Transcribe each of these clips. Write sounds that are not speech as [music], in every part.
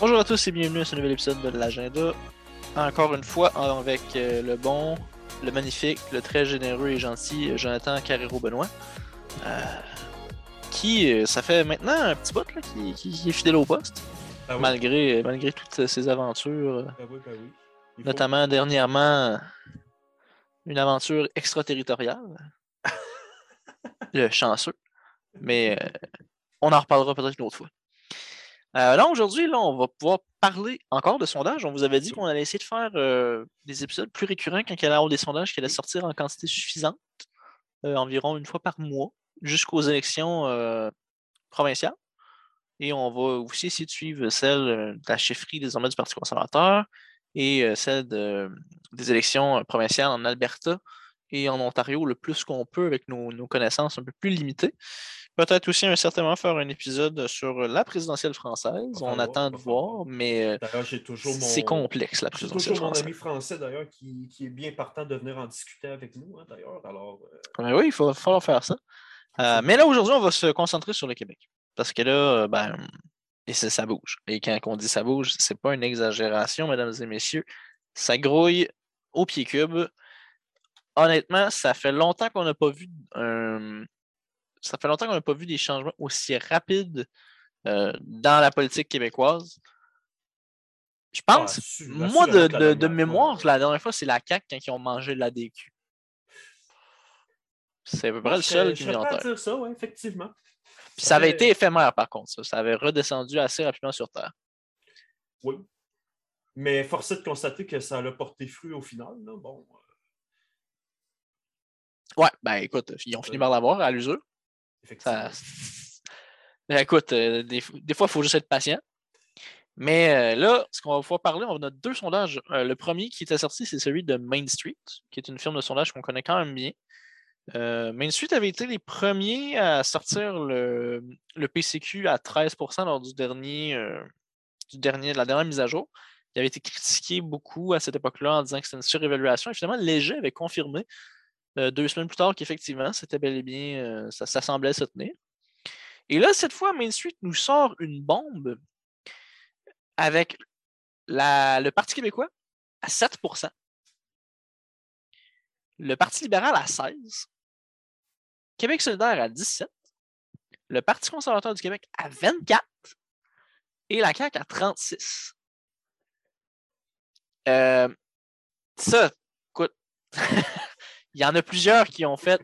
Bonjour à tous et bienvenue à ce nouvel épisode de l'agenda. Encore une fois avec euh, le bon, le magnifique, le très généreux et gentil euh, Jonathan Carrero-Benoît. Euh, qui, ça fait maintenant un petit bout qui, est fidèle au poste, Ah oui, malgré, malgré toutes ses aventures, euh, ben oui, oui. Il faut- notamment dernièrement une aventure extraterritoriale. [laughs] le chanceux. Mais euh, on en reparlera peut-être une autre fois. Euh, là, aujourd'hui, là, on va pouvoir parler encore de sondages. On vous avait dit qu'on allait essayer de faire euh, des épisodes plus récurrents quand il y allait des sondages qui allaient sortir en quantité suffisante, euh, environ une fois par mois, jusqu'aux élections euh, provinciales. Et on va aussi essayer de suivre celle euh, de la chefferie désormais du Parti conservateur et euh, celle de- des élections euh, provinciales en Alberta et en Ontario le plus qu'on peut avec nos connaissances un peu plus limitées. Peut-être aussi un certainement faire un épisode sur la présidentielle française. Va On attend va de voir, mais euh, mon. c'est complexe la J'ai présidentielle toujours mon française. ami français d'ailleurs qui, qui est bien partant de venir en discuter avec nous, hein, d'ailleurs. Alors, euh, Ben oui, il faut falloir faire ça. Euh, mais là, aujourd'hui, on va se concentrer sur le Québec. Parce que là, ben, et ça, ça bouge. Et quand on dit ça bouge, c'est pas une exagération, mesdames et messieurs. Ça grouille au pied cube. Honnêtement, ça fait longtemps qu'on n'a pas vu un- ça fait longtemps qu'on n'a pas vu des changements aussi rapides euh, dans la politique québécoise. Je pense, ah, moi, de, mémoire, la dernière fois, c'est la CAQ quand ils ont mangé l'ADQ. C'est à peu près le seul qui me vient en dire ça, ouais, effectivement. Puis ça avait été éphémère, par contre, ça. Ça avait redescendu assez rapidement sur Terre. Oui. Mais force est de constater que ça a porté fruit au final. Là. Bon, euh, Ouais, ben écoute, ils ont fini par l'avoir à l'usure. Écoute, euh, des, fois, il faut juste être patient. Mais euh, là, ce qu'on va pouvoir parler, on a deux sondages. Euh, le premier qui était sorti, c'est celui de Main Street, qui est une firme de sondage qu'on connaît quand même bien. Main Street avait été les premiers à sortir le, PCQ à 13% lors du dernier, du dernier, de la dernière mise à jour. Il avait été critiqué beaucoup à cette époque-là en disant que c'était une surévaluation. Et finalement, Léger avait confirmé euh, deux semaines plus tard qu'effectivement, c'était bel et bien, euh, ça, ça semblait se tenir. Et là, cette fois, Main Street nous sort une bombe avec le Parti québécois à 7% le Parti libéral à 16% Québec solidaire à 17% le Parti conservateur du Québec à 24% et la CAQ à 36. Euh, ça, écoute, [laughs] il y en a plusieurs qui ont fait,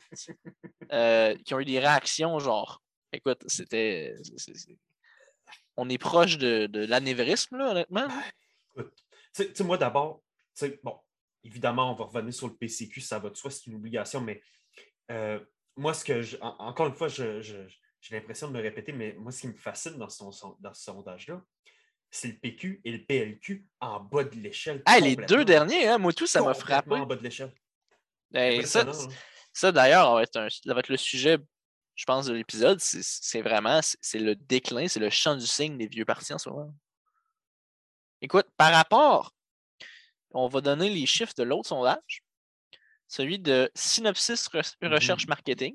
euh, qui ont eu des réactions genre, écoute, c'était, on est proche de, de l'anévrisme, là, honnêtement. Tu sais- tu sais, moi, d'abord, bon, évidemment, on va revenir sur le PCQ, ça va de soi, c'est une obligation, mais euh, moi, ce que je, en- encore une fois, je- je- j'ai l'impression de me répéter, mais moi, ce qui me fascine dans, son, dans ce sondage-là, c'est le PQ et le PLQ en bas de l'échelle. Ah, les deux derniers, hein, moi tout, ça m'a frappé. en bas de l'échelle. Ben, ça, hein. ça d'ailleurs, ça va va être le sujet, je pense, de l'épisode. C'est- vraiment, c'est le déclin, c'est le champ du signe des vieux partis en ce moment. Écoute, par rapport, on va donner les chiffres de l'autre sondage, celui de Synopsis Re- Mhm. Recherche Marketing,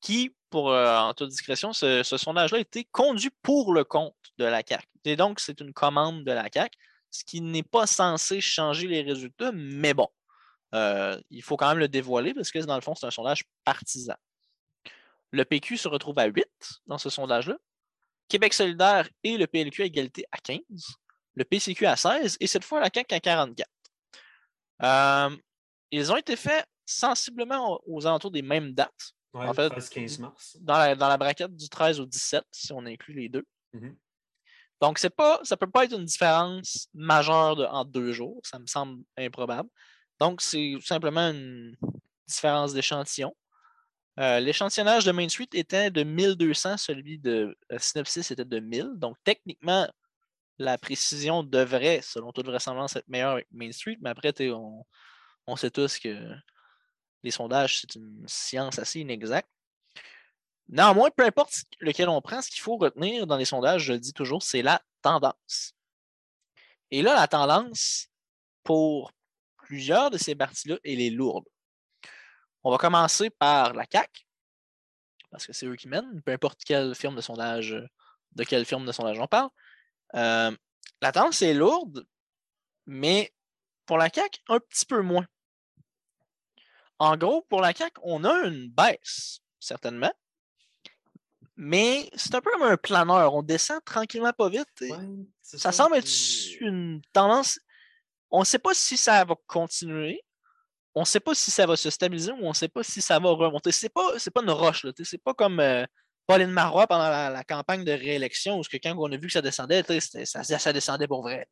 qui, pour euh, en toute discrétion, ce, ce sondage-là a été conduit pour le compte de la CAC. Et donc, c'est une commande de la CAC, ce qui n'est pas censé changer les résultats, mais bon, euh, il faut quand même le dévoiler parce que dans le fond, c'est un sondage partisan. Le PQ se retrouve à 8 dans ce sondage-là. Québec solidaire et le PLQ à égalité à 15. Le PCQ à 16 et cette fois la CAQ à 44. Euh, ils ont été faits sensiblement aux alentours des mêmes dates, Ouais, en fait, 13-15 mars. dans la, dans la braquette du 13 au 17, si on inclut les deux. Mhm. Donc, pas, ça ne peut pas être une différence majeure de, en deux jours. Ça me semble improbable. Donc, c'est simplement une différence d'échantillon. Euh, L'échantillonnage de Main Street était de 1200, celui de euh, Synopsis était de 1000. Donc, techniquement, la précision devrait, selon toute vraisemblance, être meilleure avec Main Street. Mais après, on sait tous que les sondages, c'est une science assez inexacte. Néanmoins, peu importe lequel on prend, ce qu'il faut retenir dans les sondages, je le dis toujours, c'est la tendance. Et là, la tendance, pour plusieurs de ces parties-là, elle est lourde. On va commencer par la CAC, parce que c'est eux qui mènent, peu importe quelle firme de sondage, de quelle firme de sondage on parle. Euh, la tendance est lourde, mais pour la CAQ, un petit peu moins. En gros, pour la CAQ, on a une baisse, certainement. Mais c'est un peu comme un planeur. On descend tranquillement pas vite. ça, semble être une tendance. On ne sait pas si ça va continuer. On ne sait pas si ça va se stabiliser ou on ne sait pas si ça va remonter. Ce n'est pas, pas une roche. Ce n'est pas comme euh, Pauline Marois pendant la, campagne de réélection où quand on a vu que ça descendait, ça, ça, descendait pour vrai.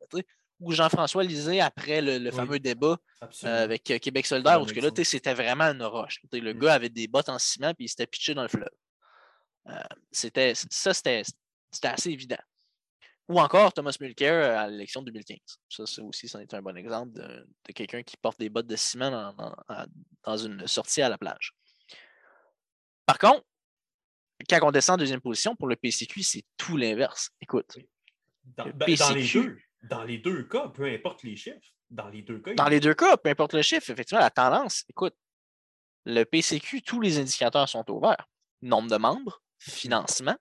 Ou Jean-François Lisée après le, fameux débat euh, avec euh, Québec solidaire, où que là, c'était vraiment une roche. Le mm. gars avait des bottes en ciment et il s'était pitché dans le fleuve. Euh, c'était, ça, c'était, assez évident. Ou encore Thomas Mulcair à l'élection de 2015. Ça, ça aussi, c'en est un bon exemple de, quelqu'un qui porte des bottes de ciment dans, une sortie à la plage. Par contre, quand on descend en deuxième position, pour le PCQ, c'est tout l'inverse. Écoute. Dans, ben, dans, les deux, dans les deux cas, peu importe les chiffres, dans les deux cas. Dans les deux cas, peu importe le chiffre, effectivement, la tendance, écoute, le PCQ, tous les indicateurs sont ouverts. Nombre de membres, financement,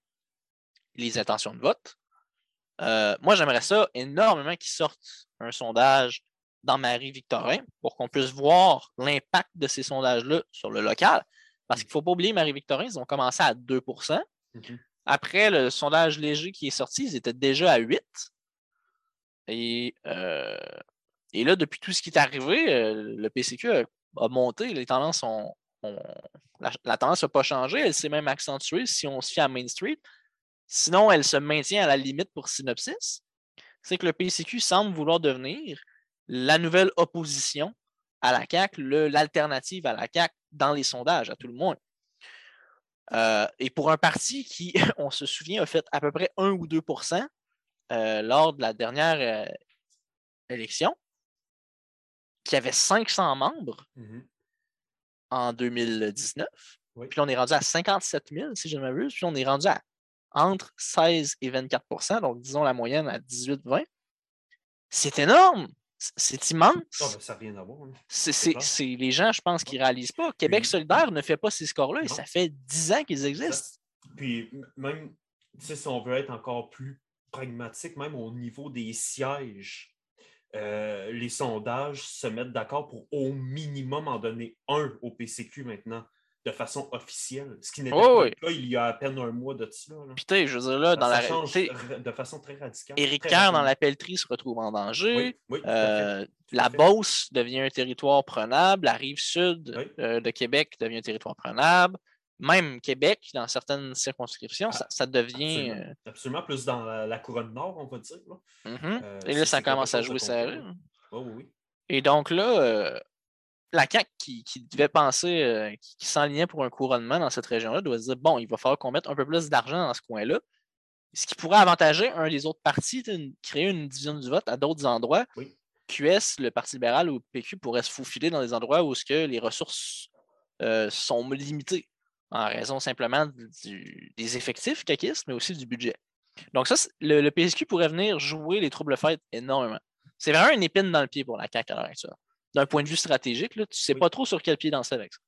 les intentions de vote. Euh, moi, j'aimerais ça énormément qu'ils sortent un sondage dans Marie-Victorin pour qu'on puisse voir l'impact de ces sondages-là sur le local. Parce qu'il ne faut pas oublier, Marie-Victorin, ils ont commencé à 2 mhm. Après le sondage léger qui est sorti, ils étaient déjà à 8 et, euh, et là, depuis tout ce qui est arrivé, euh, le PCQ a, monté, les tendances ont, la, tendance n'a pas changé, elle s'est même accentuée si on se fie à Main Street. Sinon, elle se maintient à la limite pour Synopsis. C'est que le PCQ semble vouloir devenir la nouvelle opposition à la CAQ, l'alternative à la CAQ dans les sondages, à tout le monde. Euh, et pour un parti qui, [laughs] on se souvient, a fait à peu près 1 ou 2% euh, lors de la dernière euh, élection, qui avait 500 membres mmh en 2019. Puis on est rendu à 57 000, si je ne m'abuse. Puis on est rendu à entre 16 et 24% donc disons la moyenne à 18-20. C'est énorme! C'est immense. Ah, ben, ça rien à voir. Hein. C'est les gens, je pense, qui ne réalisent pas. Québec solidaire ne fait pas ces scores-là et ça fait 10 ans qu'ils existent. Puis même si on veut être encore plus pragmatique, même au niveau des sièges. Euh, les sondages se mettent d'accord pour au minimum en donner un au PCQ maintenant, de façon officielle. Ce qui n'était pas le cas il y a à peine un mois de ça. Putain, je veux dire, là, dans la change de façon très radicale. Éric Kerr, dans la pelleterie, se retrouve en danger. Euh, la Beauce devient un territoire prenable. La rive sud euh, de Québec devient un territoire prenable même Québec, dans certaines circonscriptions, ah, ça, devient. Euh, absolument. plus dans la, couronne nord, on va dire. Mm-hmm. Euh, Et là, ça commence à jouer serré. Oh, oui. Et donc là, la CAQ qui, devait penser, qui, s'enlignait pour un couronnement dans cette région-là, doit se dire bon, il va falloir qu'on mette un peu plus d'argent dans ce coin-là. Ce qui pourrait avantager un des autres partis, créer une division du vote à d'autres endroits. QS, le Parti libéral ou le PQ pourrait se faufiler dans des endroits où ce que les ressources sont limitées en raison simplement des effectifs caquistes, mais aussi du budget. Donc, ça, le, PSQ pourrait venir jouer les troubles fêtes énormément. C'est vraiment une épine dans le pied pour la CAQ à l'heure actuelle. D'un point de vue stratégique, là, tu ne sais pas trop sur quel pied danser avec ça.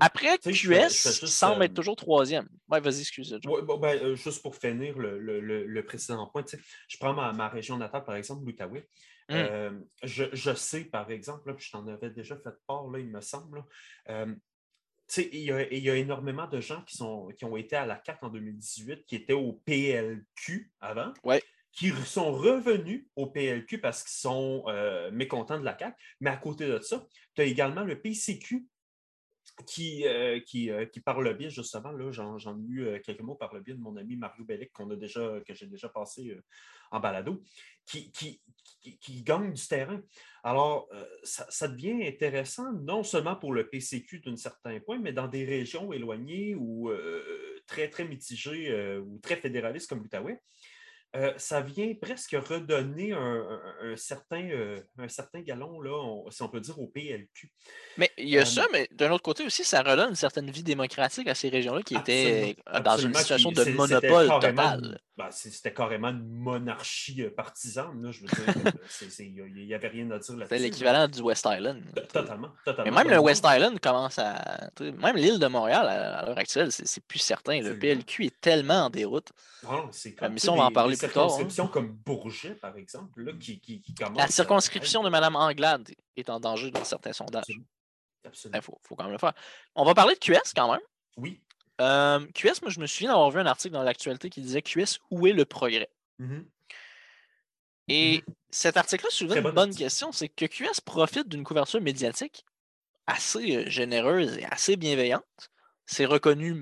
Après, QS semble être euh, toujours troisième. Ouais, vas-y, excuse. moi ben, euh, juste pour finir le, précédent point, je prends ma, région natale, par exemple, l'Outaouais. Hum. Euh, je, sais, par exemple, puis je t'en avais déjà fait part, là, il me semble, il y, a, énormément de gens qui, sont, qui ont été à la CAC en 2018, qui étaient au PLQ avant, qui sont revenus au PLQ parce qu'ils sont euh, mécontents de la CAC. Mais à côté de ça, tu as également le PCQ qui, euh, qui, euh, par le biais, justement, là, j'en, ai eu quelques mots par le biais de mon ami Mario Bellic, qu'on a déjà, que j'ai déjà passé en balado, qui, gagne du terrain. Alors, ça, devient intéressant, non seulement pour le PCQ d'un certain point, mais dans des régions éloignées ou très, très mitigées ou très fédéralistes comme l'Outaouais. Euh, ça vient presque redonner un, certain, euh, un certain galon, là, si on peut dire, au PLQ. Mais il y a ça, mais d'un autre côté aussi, ça redonne une certaine vie démocratique à ces régions-là qui étaient dans une situation de monopole total. ben, c'était carrément une monarchie euh, partisane. Là, je veux dire, [laughs] il n'y avait rien à dire là-dessus. C'est l'équivalent du West Island. Totalement. totalement. Mais même le West Island commence à. Même l'île de Montréal, à, l'heure actuelle, c'est plus certain. Le PLQ est tellement en déroute. Non, c'est comme. Mais ça, on va en parler Hein. comme Bourget, par exemple, là, qui, qui, La circonscription de Mme Anglade est en danger dans certains sondages. Absolument. Il faut, faut, quand même le faire. On va parler de QS quand même. Oui. Euh, QS, moi, je me souviens d'avoir vu un article dans l'actualité qui disait QS, où est le progrès? Mm-hmm. Et mm-hmm. cet article-là soulevait une bonne question, c'est que QS profite d'une couverture médiatique assez euh, généreuse et assez bienveillante. C'est reconnu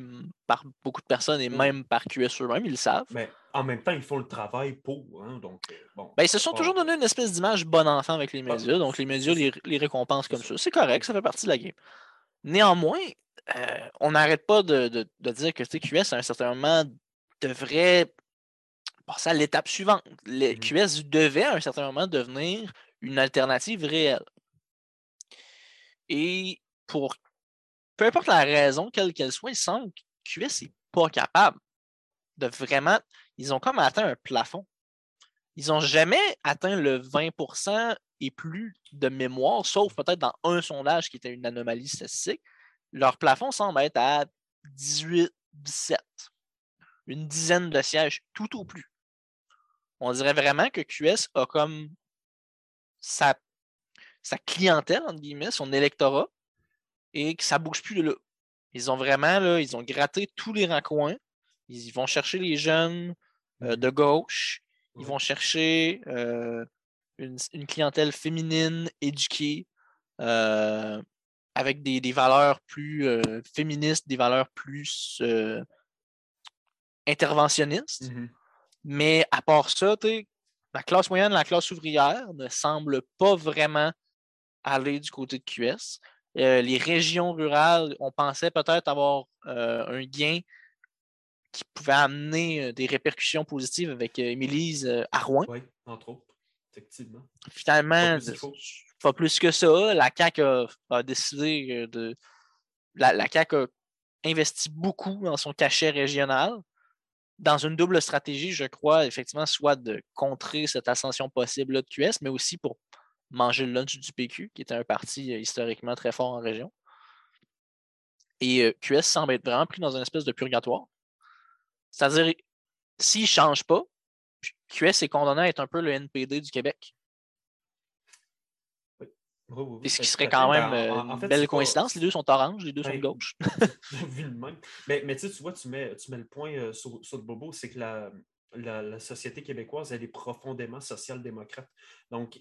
par beaucoup de personnes et mm. même par QS eux-mêmes, ils le savent. Mais en même temps, ils font le travail pour. Hein, donc, euh, bon, ben, ils se sont toujours donné une espèce d'image bon enfant avec les médias. Donc, les médias les, les récompensent comme ça. C'est correct, ça fait partie de la game. Néanmoins, euh, on n'arrête pas de, dire que QS, à un certain moment, devrait passer à l'étape suivante. Les, mmh QS devait, à un certain moment, devenir une alternative réelle. Et pour peu importe la raison, quelle qu'elle soit, il semble que QS n'est pas capable de vraiment. Ils ont comme atteint un plafond. Ils n'ont jamais atteint le 20% et plus de mémoire, sauf peut-être dans un sondage qui était une anomalie statistique leur plafond semble être à 18, 17. Une dizaine de sièges, tout au plus. On dirait vraiment que QS a comme sa, clientèle, entre guillemets, son électorat, et que ça ne bouge plus de là. Ils ont vraiment, là, ils ont gratté tous les rencoins. Ils vont chercher les jeunes euh, de gauche. Ils vont chercher euh, une, clientèle féminine, éduquée. Euh, avec des, valeurs plus féministes, des valeurs plus interventionnistes. Mmh Mais à part ça, la classe moyenne, la classe ouvrière ne semble pas vraiment aller du côté de QS. Les régions rurales, on pensait peut-être avoir un gain qui pouvait amener des répercussions positives avec Émilise à Rouen. Oui, entre autres, effectivement. Finalement, pas plus que ça. La CAQ a, décidé euh, de. La, la CAQ a investi beaucoup dans son cachet régional, dans une double stratégie, je crois, effectivement, soit de contrer cette ascension possible de QS, mais aussi pour manger le lunch du PQ, qui était un parti euh, historiquement très fort en région. Et euh, QS semble être vraiment pris dans une espèce de purgatoire. C'est-à-dire, s'il ne change pas, QS est condamné à être un peu le NPD du Québec. Et ce qui serait quand même ben, une belle coïncidence. Les deux sont orange, les deux sont de gauche. [laughs] mais, mais tu vois, tu mets, tu mets le point euh, sur, sur, le bobo, c'est que la, la, société québécoise, elle est profondément social-démocrate. Donc,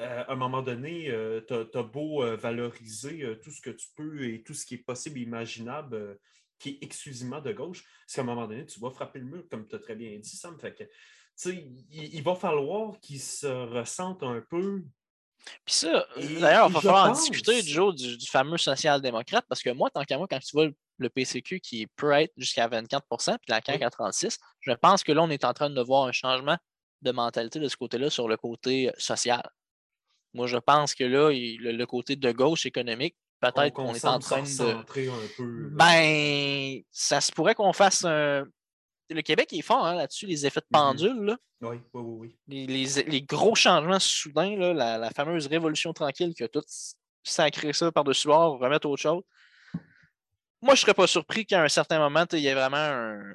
euh, à un moment donné, euh, tu as, beau valoriser tout ce que tu peux et tout ce qui est possible et imaginable, qui est exclusivement de gauche, parce qu'à un moment donné, tu vas frapper le mur, comme tu as très bien dit, Sam. Fait que, il, il va falloir qu'ils se ressentent un peu puis ça, d'ailleurs, il va falloir en discuter du jour du, fameux social-démocrate, parce que moi, tant qu'à moi, quand tu vois le, PCQ qui peut être jusqu'à 24% puis la CAQ à 36 je pense que là, on est en train de voir un changement de mentalité de ce côté-là sur le côté social. Moi, je pense que là, le, côté de gauche économique, peut-être qu'on est en train de. Un peu, ben, ça se pourrait qu'on fasse un, le Québec est fort hein, là-dessus, les effets de mmh pendule. Oui, oui, oui. Les, gros changements soudains, la, fameuse révolution tranquille qui a tout sacré ça par-dessus bord, remettre autre chose. Moi, je ne serais pas surpris qu'à un certain moment, il y ait vraiment un,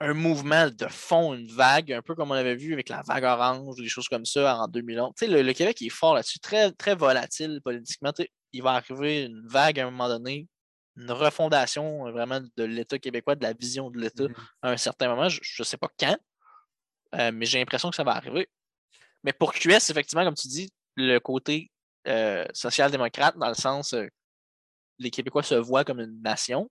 un mouvement de fond, une vague, un peu comme on avait vu avec la vague orange, des choses comme ça en 2011. Le, le, Québec est fort là-dessus, très, très volatile politiquement. il va arriver une vague à un moment donné une refondation euh, vraiment de l'État québécois, de la vision de l'État mmh à un certain moment. Je ne sais pas quand, euh, mais j'ai l'impression que ça va arriver. Mais pour QS, effectivement, comme tu dis, le côté euh, social-démocrate, dans le sens les Québécois se voient comme une nation.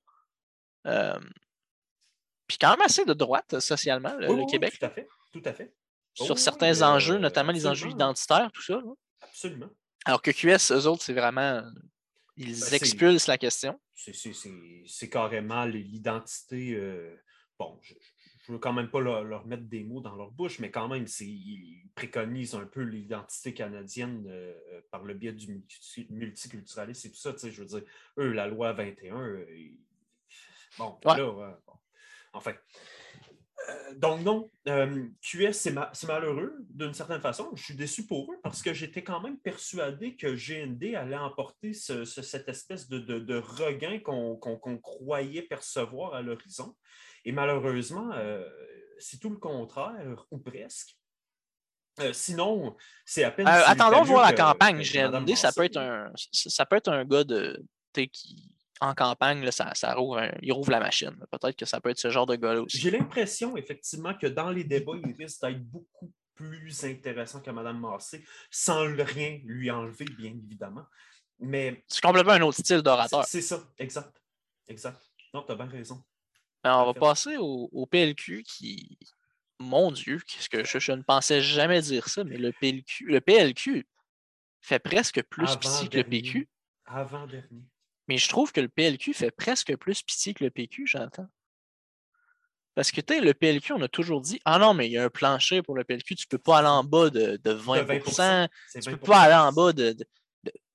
Puis quand même assez de droite socialement, le, Québec. Tout à fait. Tout à fait. Sur oh certains enjeux, notamment les enjeux identitaires, tout ça. Absolument. Alors que QS, eux autres, c'est vraiment. Ils ben, expulsent la question c'est carrément l'identité. Euh, bon, je ne veux quand même pas leur, mettre des mots dans leur bouche, mais quand même, ils préconisent un peu l'identité canadienne euh, euh, par le biais du multiculturalisme et tout ça. Je veux dire, eux, la loi 21, bon, là, enfin. Euh, donc, non, euh, QS, c'est malheureux d'une certaine façon. Je suis déçu pour eux parce que j'étais quand même persuadé que GND allait emporter cette espèce de, regain qu'on croyait percevoir à l'horizon. Et malheureusement, euh, c'est tout le contraire, ou presque. sinon, c'est à peine. attendons voir la campagne. GND, ça peut, être un, ça peut être un gars de, qui, en campagne, ça, rouvre il rouvre la machine. Peut-être que ça peut être ce genre de gars-là aussi. J'ai l'impression, effectivement, que dans les débats, il risque d'être beaucoup plus intéressant que Mme Massé, sans rien lui enlever, bien évidemment. Mais. C'est complètement un autre style d'orateur. C'est ça, exact. Exact. Non, tu as bien raison. On va passer au, PLQ qui. Mon Dieu, qu'est-ce que je, ne pensais jamais dire ça, mais le PLQ, le PLQ fait presque plus petit que le PQ. Avant-dernier. Mais je trouve que le PLQ fait presque plus pitié que le PQ, j'entends. Parce que, tu le PLQ, on a toujours dit Ah non, mais il y a un plancher pour le PLQ, tu ne peux pas aller en bas de, 20, Tu ne peux pas aller en bas de.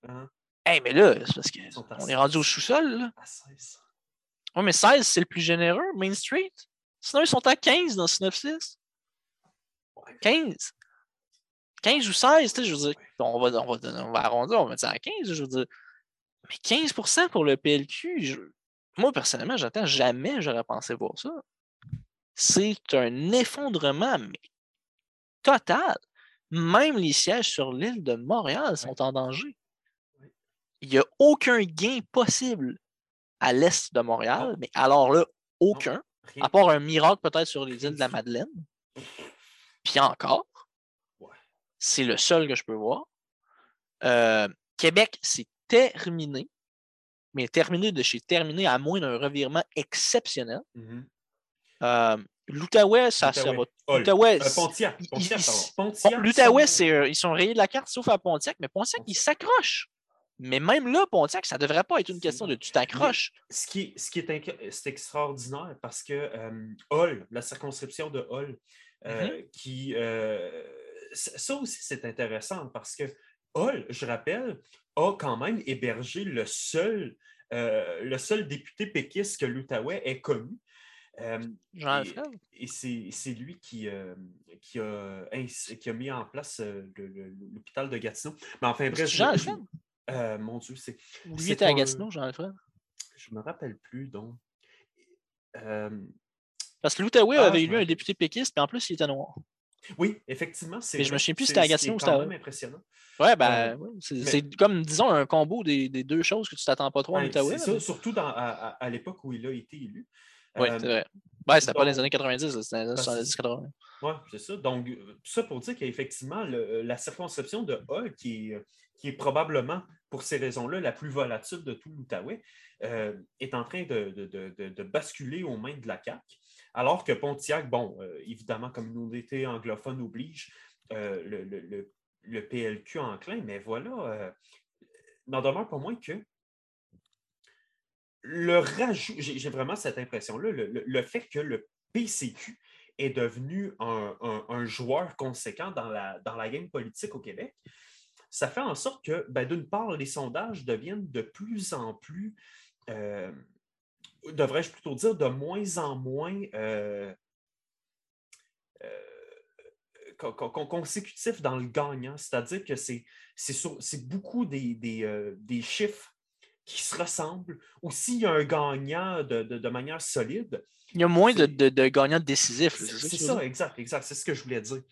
Hein? mais là, c'est parce qu'on est rendu au sous-sol. Oui, mais 16, c'est le plus généreux, Main Street. Sinon, ils sont à 15 dans ce 9-6. 15. 15 ou 16, tu sais, je veux dire, on va, on va, on va arrondir, on va mettre ça à 15, je veux dire. Mais 15% pour le PLQ, moi, personnellement, j'attends jamais j'aurais pensé voir ça. C'est un effondrement mais total. Même les sièges sur l'île de Montréal sont en danger. Il n'y a aucun gain possible à l'est de Montréal, mais alors là, aucun, à part un miracle peut-être sur les îles de la Madeleine. Puis encore, c'est le seul que je peux voir. Euh, Québec, c'est terminé, mais terminé de chez terminé à moins d'un revirement exceptionnel. Mm-hmm. Euh, L'Outaouais, ça, ça va. L'Outaouais, euh, Pontiac. L'Outaouais, euh, ils sont rayés de la carte sauf à Pontiac, mais Pontiac, il s'accroche. Mais même là, Pontiac, ça ne devrait pas être une question de tu t'accroches. Ce qui, ce qui est, extraordinaire parce que Hall, la circonscription de Hall, mm-hmm. qui. ça aussi, c'est intéressant parce que Hall, je rappelle, a quand même hébergé le seul, euh, le seul député péquiste que l'Outaouais ait connu. Euh, et, c'est lui qui, euh, qui, a, qui, a, mis en place l'hôpital de Gatineau. Mais enfin, bref. Jean mon Dieu, c'est. il était à Gatineau, Jean-Alfred? Je ne me rappelle plus, donc. Parce que l'Outaouais ah, avait élu un député péquiste, mais en plus, il était noir. Oui, effectivement. Mais je me souviens plus si c'était ou c'était même impressionnant. Ouais, ben, euh, c'est comme, disons, un combo des, des, deux choses que tu t'attends pas trop en Outaouais. C'est ça, surtout dans, à, à l'époque où il a été élu. Oui, c'est vrai. Ouais, c'était pas dans les années 90, c'était dans les années 70-80. Oui, c'est ça. Donc, tout ça pour dire qu'effectivement, la circonscription de Hall, qui est, qui est probablement, pour ces raisons-là, la plus volatile de tout l'Outaouais, euh, est en train de, de, de, de, basculer aux mains de la CAQ. Alors que Pontiac, bon, euh, évidemment, communauté anglophone oblige, euh, le, le, PLQ enclin, mais voilà, euh, n'en demeure pas moins que le rajout, j'ai vraiment cette impression-là, le, fait que le PCQ est devenu un, joueur conséquent dans la, dans la game politique au Québec, ça fait en sorte que, ben, d'une part, les sondages deviennent de plus en plus devrais-je plutôt dire, de moins en moins euh, euh, consécutif dans le gagnant. C'est-à-dire que c'est beaucoup des, euh, des, chiffres qui se ressemblent. Ou s'il y a un gagnant de, manière solide. Il y a moins de, de, gagnants décisifs. C'est ça, exact, exact. C'est ce que je voulais dire.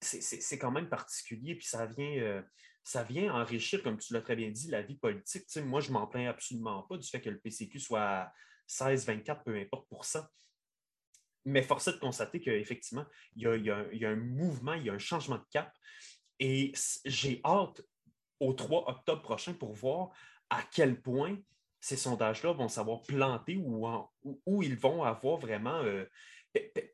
C'est quand même particulier, puis ça vient ça vient enrichir, comme tu l'as très bien dit, la vie politique. moi, je m'en plains absolument pas du fait que le PCQ soit à 16, 24, peu importe pour ça. Mais force est de constater qu'effectivement, il y, a, il, y a, un mouvement, il y a un changement de cap. Et j'ai hâte au 3 octobre prochain pour voir à quel point ces sondages-là vont savoir planter ou où, ils vont avoir vraiment euh,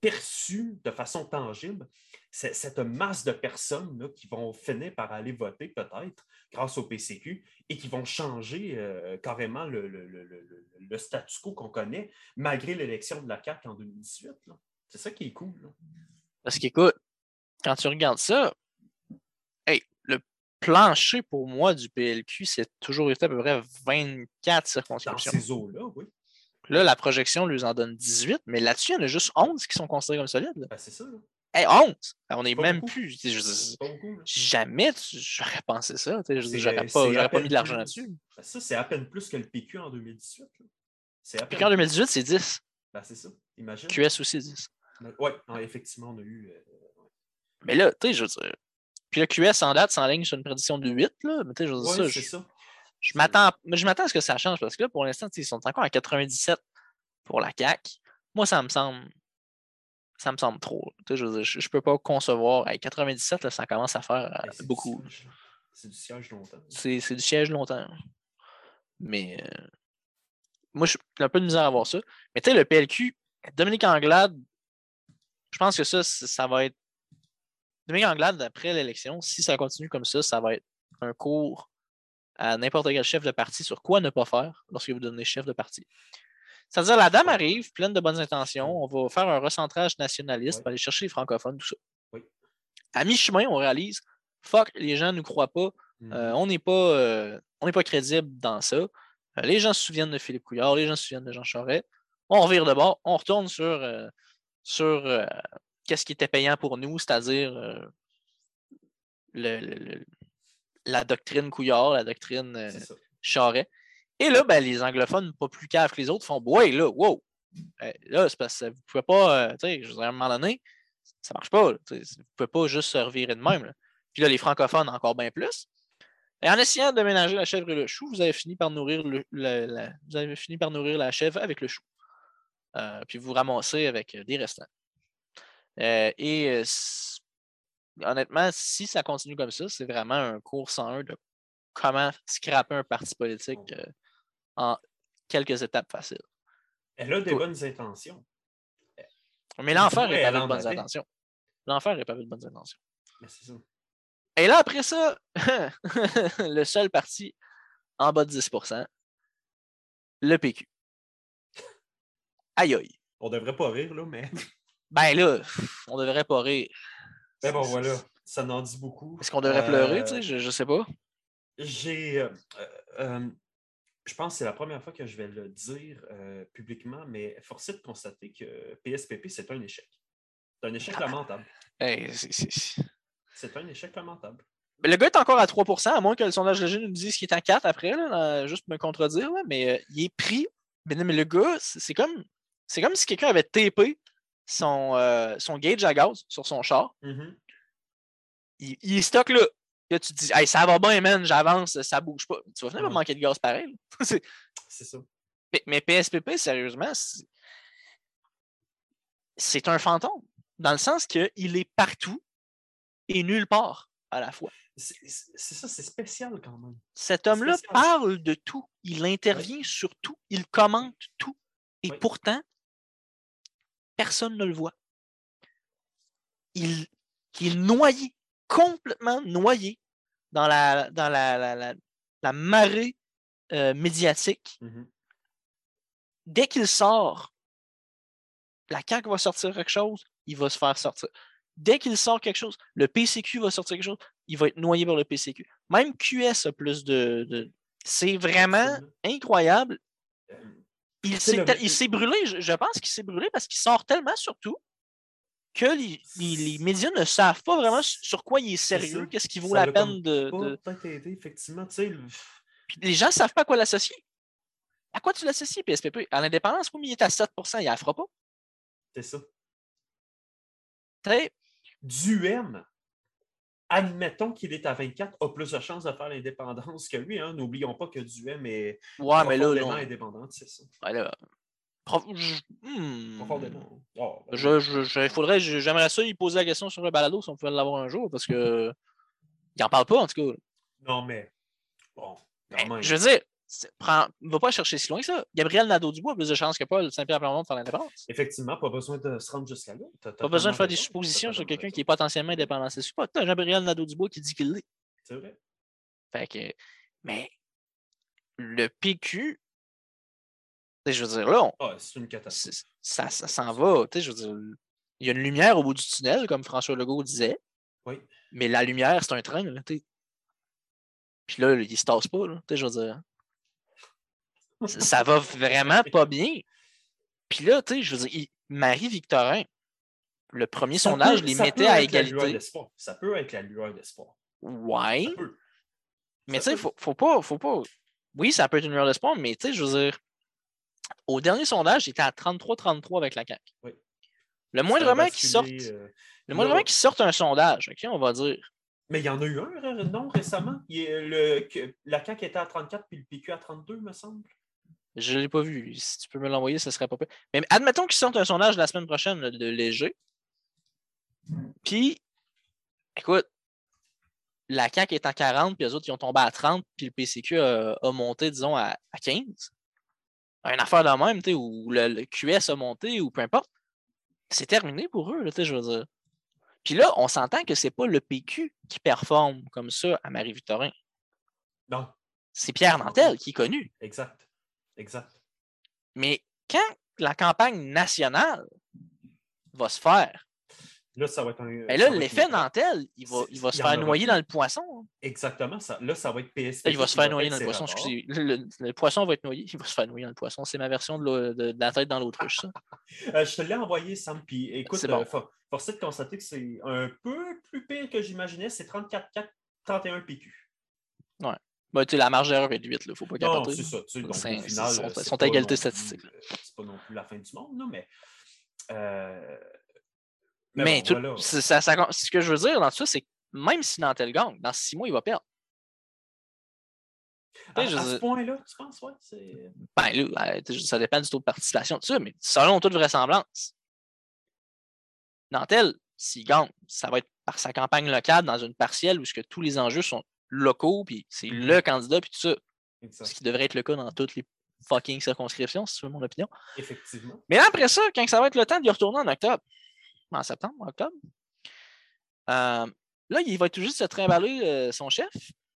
perçu de façon tangible cette masse de personnes qui vont finir par aller voter peut-être grâce au PCQ et qui vont changer euh, carrément le, statu quo qu'on connaît malgré l'élection de la CAQ en 2018. C'est ça qui est cool. Parce qu'écoute, quand tu regardes ça, le plancher pour moi du PLQ, c'est toujours été à peu près 24 circonscriptions. Dans ces eaux-là, oui. Là, la projection lui en donne 18, mais là-dessus, il y en a juste 11 qui sont considérés comme solides. Ben, c'est ça. Là. Hey, 11! On n'est même beaucoup. plus. je- C'est beaucoup. jamais j'aurais pensé ça. C'est- J'aurais c'est pas, pas mis de l'argent là-dessus. Ben, ça, c'est à peine plus que le PQ en 2018. là. C'est à Puis peine. en 2018, c'est 10. Ben, c'est ça. Imagine. QS aussi 10. Oui, effectivement, on a eu. euh, Mais là, tu sais, je veux dire. Puis le QS en date s'enligne sur une prédiction de 8, là. Mais tu sais, je veux dire, ouais, ça, c'est je, ça. Je m'attends je m'attends à ce que ça change parce que là, pour l'instant, ils sont encore à 97 pour la CAC. Moi, ça me semble. Ça me semble trop. Je, je peux pas concevoir. À 97, là, ça commence à faire euh, beaucoup. C'est du siège longtemps. C'est c'est du siège longtemps. Mais euh, moi, je suis un peu de misère à voir ça. Mais tu sais, le PLQ, Dominique Anglade, je pense que ça, ça va être. Dominique Anglade, après l'élection, si ça continue comme ça, ça va être un cours à n'importe quel chef de parti sur quoi ne pas faire lorsque vous devenez chef de parti. C'est-à-dire, la dame arrive, pleine de bonnes intentions, on va faire un recentrage nationaliste, va aller chercher les francophones, tout ça. Oui. À mi-chemin, on réalise, fuck, les gens ne nous croient pas, Mhm. euh, on n'est pas, euh, on pas crédible dans ça. Euh, les gens se souviennent de Philippe Couillard, les gens se souviennent de Jean Charest. On revire de bord, on retourne sur, sur qu'est-ce qui était payant pour nous, c'est-à-dire le- le- le- la doctrine Couillard, la doctrine euh. Charest. Et là, ben, les anglophones, pas plus caves que les autres, font Ouais, là, wow! Euh, là, c'est parce que vous pouvez pas, euh, tu sais, je veux dire, à un moment donné, ça marche pas. là, Vous pouvez pas juste se revirer de même. là. Puis là, les francophones, encore bien plus. Et en essayant de ménager la chèvre et le chou, vous avez fini par nourrir, le, la, la- vous avez fini par nourrir la chèvre avec le chou. Euh, puis vous ramassez avec euh, des restants. Euh, et honnêtement, si ça continue comme ça, c'est vraiment un cours 101 de comment scraper un parti politique euh, en quelques étapes faciles. Elle a des Toi- bonnes intentions. Mais l'enfer Ouais, est elle pavé de bonnes intentions. L'enfer est pavé de bonnes intentions. Mais c'est ça. Et là, après ça, [laughs] le seul parti en bas de 10% le PQ. Aïe aïe. On devrait pas rire, là, mais. Ben là, on devrait pas rire. Mais bon, C'est- voilà. Ça n'en dit beaucoup. Est-ce qu'on devrait pleurer, Euh, tu sais? Je, je sais pas. J'ai. euh, euh, euh, je pense que c'est la première fois que je vais le dire euh, publiquement, mais force est de constater que PSPP, c'est un échec. C'est un échec lamentable. Hey, c'est- un échec lamentable. Mais Le gars est encore à 3% à moins que le sondage léger nous dise qu'il est à 4 après, là, là, juste pour me contredire, là, mais euh, il est pris. Mais, non, mais le gars, c'est comme, c'est comme si quelqu'un avait tapé son, euh, son gauge à gaz sur son char. Mhm. il, il est stock là. Là, tu te dis, hey, ça va bien, man, j'avance, ça bouge pas. Tu vas finir par Ouais. manquer de gaz pareil. [laughs] C'est- ça. mais, mais PSPP, sérieusement, c'est- un fantôme. Dans le sens qu'il est partout et nulle part à la fois. C'est ça, c'est spécial quand même. Cet homme-là parle de tout. Il intervient sur tout. Il commente tout. Et pourtant, personne ne le voit. Il, il est noyé, complètement noyé dans la, dans la, la, la- la marée euh, médiatique. Mhm. Dès qu'il sort, la CAQ va sortir quelque chose, il va se faire sortir. Dès qu'il sort quelque chose, le PCQ va sortir quelque chose, il va être noyé par le PCQ. Même QS a plus de. de- C'est vraiment incroyable. Il s'est le- brûlé, je, je pense qu'il s'est brûlé parce qu'il sort tellement sur tout que les, les- les médias ne savent pas vraiment sur quoi il est sérieux, qu'est-ce qui vaut Ça la peine de. peut-être effectivement. Tu sais, le- Puis les gens ne savent pas à quoi l'associer. À quoi tu l'associes, PSPP? À l'indépendance, oui, il est à 7% il ne la fera pas. c'est ça. Sais, Duhem, admettons qu'il est à 24, a plus de chances de faire l'indépendance que lui. Hein. N'oublions pas que Duhem est Ouais, mais là, profondément non. indépendante, c'est ça. Ouais, là, prof- je- hmm. Profondément. Oh, ben, Je, je- je- il faudrait, je- j'aimerais ça lui poser la question sur le balado si on pouvait l'avoir un jour parce que il en parle pas en tout cas. Non, mais bon, quand même. je veux dire, prends- va pas chercher si loin que ça. Gabriel Nadeau-Dubois a plus de chances que Paul Saint-Pierre-Plamondon de faire l'indépendance. Effectivement, pas besoin de se rendre jusqu'à là. T'as Pas besoin de faire des suppositions sur quelqu'un qui est potentiellement indépendant. C'est pas. T'as Gabriel Nadeau-Dubois qui dit qu'il l'est. C'est vrai. Fait que, mais le PQ, je veux dire, là, on- Ah, c'est une catastrophe. c'est- ça, ça s'en va. tu sais, Je veux dire, il y a une lumière au bout du tunnel, comme François Legault disait. Oui. Mais la lumière, c'est un train. Là. Puis là, il se tasse pas. Là, tu sais, je veux dire. Ça- Ça va vraiment pas bien. Puis là, tu sais, je veux dire, Marie-Victorin, le premier sondage les mettait à égalité. Ça peut être la lueur d'espoir. Ouais. Mais tu sais, faut, faut, pas, faut pas. Oui, ça peut être une lueur d'espoir, mais tu sais, je veux dire, au dernier sondage, j'étais à 33-33 avec la CAQ. Oui. Le moindrement qui sorte. Euh, le moindrement qui sorte un sondage, OK, on va dire. Mais il y en a eu un, non, récemment. le, la CAQ était à 34 puis le PQ à 32, me semble. Je ne l'ai pas vu. Si tu peux me l'envoyer, ce serait pas pire. Mais admettons qu'ils sortent un sondage la semaine prochaine de léger. Puis, écoute, la CAQ est à 40, puis les autres, ils ont tombé à 30, puis le PCQ a, monté, disons, à, 15. Une affaire de même, tu sais, où le, QS a monté, ou peu importe. C'est terminé pour eux, tu je veux dire. Puis là, on s'entend que c'est pas le PQ qui performe comme ça à Marie-Victorin. Non. C'est Pierre Nantel qui est connu. Exact. Exact. Mais quand la campagne nationale va se faire, Là, ça va être un. Ben là, l'effet Nantel, il va, il va se faire noyer dans le poisson. Hein. Exactement. Ça, là, ça va être PSP. Il va se faire noyer dans le poisson. Excusez. Le, poisson va être noyé. Il va se faire noyer dans le poisson. C'est ma version de, la tête dans l'autruche, ça. [laughs] Euh, je te l'ai envoyé, Sam. Puis écoute, bon. euh, force de constater que c'est un peu plus pire que j'imaginais. C'est 34-4, 31 PQ. Ouais. Ben, tu sais, la marge d'erreur est de 8, il ne faut pas capoter. Non, c'est ça. Tu sais, donc, au final, ils sont, à égalité statistique. C'est pas non plus la fin du monde, là, mais. Euh, mais, ce que je veux dire dans tout ça, c'est que même si Nantel gagne, dans six mois, il va perdre. À, ce point-là, tu penses, ouais? Ben, là, ça dépend du taux de participation, tout ça, mais selon toute vraisemblance, Nantel, s'il gagne, ça va être par sa campagne locale dans une partielle où ce que tous les enjeux sont locaux, puis c'est mm-hmm. le candidat, puis tout ça. Ce qui devrait être le cas dans toutes les fucking circonscriptions, si tu veux mon opinion. Effectivement. Mais après ça, quand ça va être le temps d'y retourner en octobre, en septembre, en octobre. Euh, là, il va tout juste se trimballer euh, son chef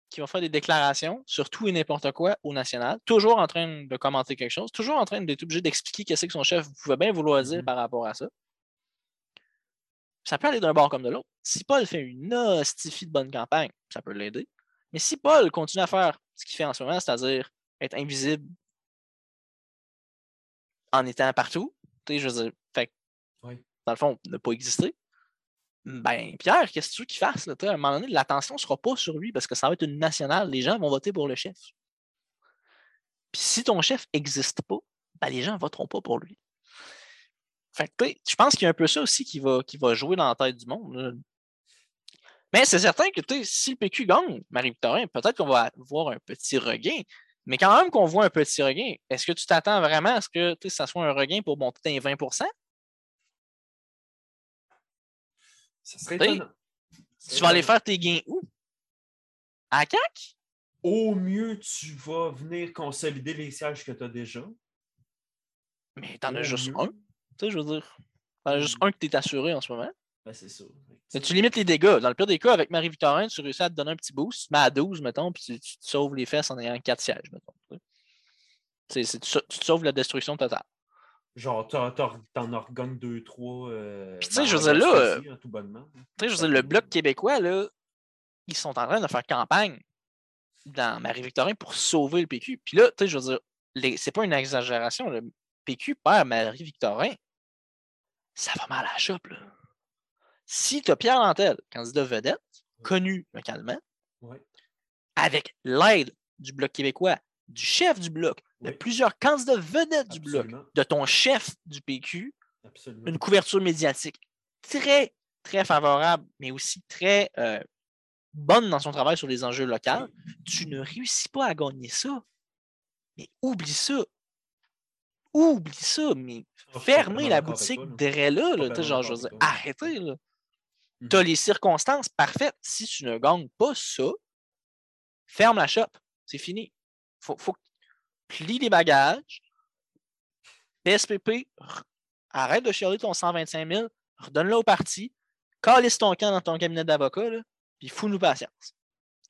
qui va faire des déclarations sur tout et n'importe quoi au national, toujours en train de commenter quelque chose, toujours en train d'être obligé d'expliquer qu'est-ce que son chef pouvait bien vouloir dire mm-hmm. par rapport à ça. Ça peut aller d'un bord comme de l'autre. Si Paul fait une hostifie de bonne campagne, ça peut l'aider. Mais si Paul continue à faire ce qu'il fait en ce moment, c'est-à-dire être invisible en étant partout, je veux dire, fait, dans le fond, ne pas exister, ben, Pierre, qu'est-ce que tu veux qu'il fasse? Là, à un moment donné, l'attention ne sera pas sur lui parce que ça va être une nationale. Les gens vont voter pour le chef. Puis si ton chef n'existe pas, ben, les gens ne voteront pas pour lui. Fait que, je pense qu'il y a un peu ça aussi qui va, qui va jouer dans la tête du monde. Mais c'est certain que si le PQ gagne, Marie-Victorin, peut-être qu'on va voir un petit regain. Mais quand même qu'on voit un petit regain, est-ce que tu t'attends vraiment à ce que ça soit un regain pour monter à 20% ça serait étonnant. Tu vas aller faire tes gains où? À CAC? Au mieux, tu vas venir consolider les sièges que tu as déjà. Mais t'en as juste un. Tu sais, je veux dire. T'en as juste un que tu es assuré en ce moment. Ben, c'est ça. Mais tu limites les dégâts. Dans le pire des cas, avec Marie-Victorin, tu réussis à te donner un petit boost. Tu mets à 12, mettons, puis tu, te sauves les fesses en ayant 4 sièges, mettons. tu, tu te sauves la destruction totale. Genre, t'en organes deux, trois. Euh, Puis, tu sais, je veux dire, là. Euh, hein, tu sais, je veux dire, le Bloc québécois, là, ils sont en train de faire campagne dans Marie-Victorin pour sauver le PQ. Puis là, tu sais, je veux dire, c'est pas une exagération. Le PQ perd Marie-Victorin. Ça va mal à la chope, là. Si tu as Pierre Lantel, candidat vedette, connu localement, avec l'aide du Bloc québécois, du chef du Bloc, de plusieurs candidats vedettes du bloc, de ton chef du PQ, une couverture médiatique très, très favorable, mais aussi très euh, bonne dans son travail sur les enjeux locaux, tu ne réussis pas à gagner ça. Mais oublie ça. Oublie ça, mais fermez la boutique derrière là, là genre, je arrêtez. Là. Tu as les circonstances parfaites. Si tu ne gagnes pas ça, ferme la shop. C'est fini. Faut, faut, plie les bagages, PSPP, arrête de chialer ton 125 000, redonne-le au parti, calisse ton camp dans ton cabinet d'avocat, puis fous-nous patience.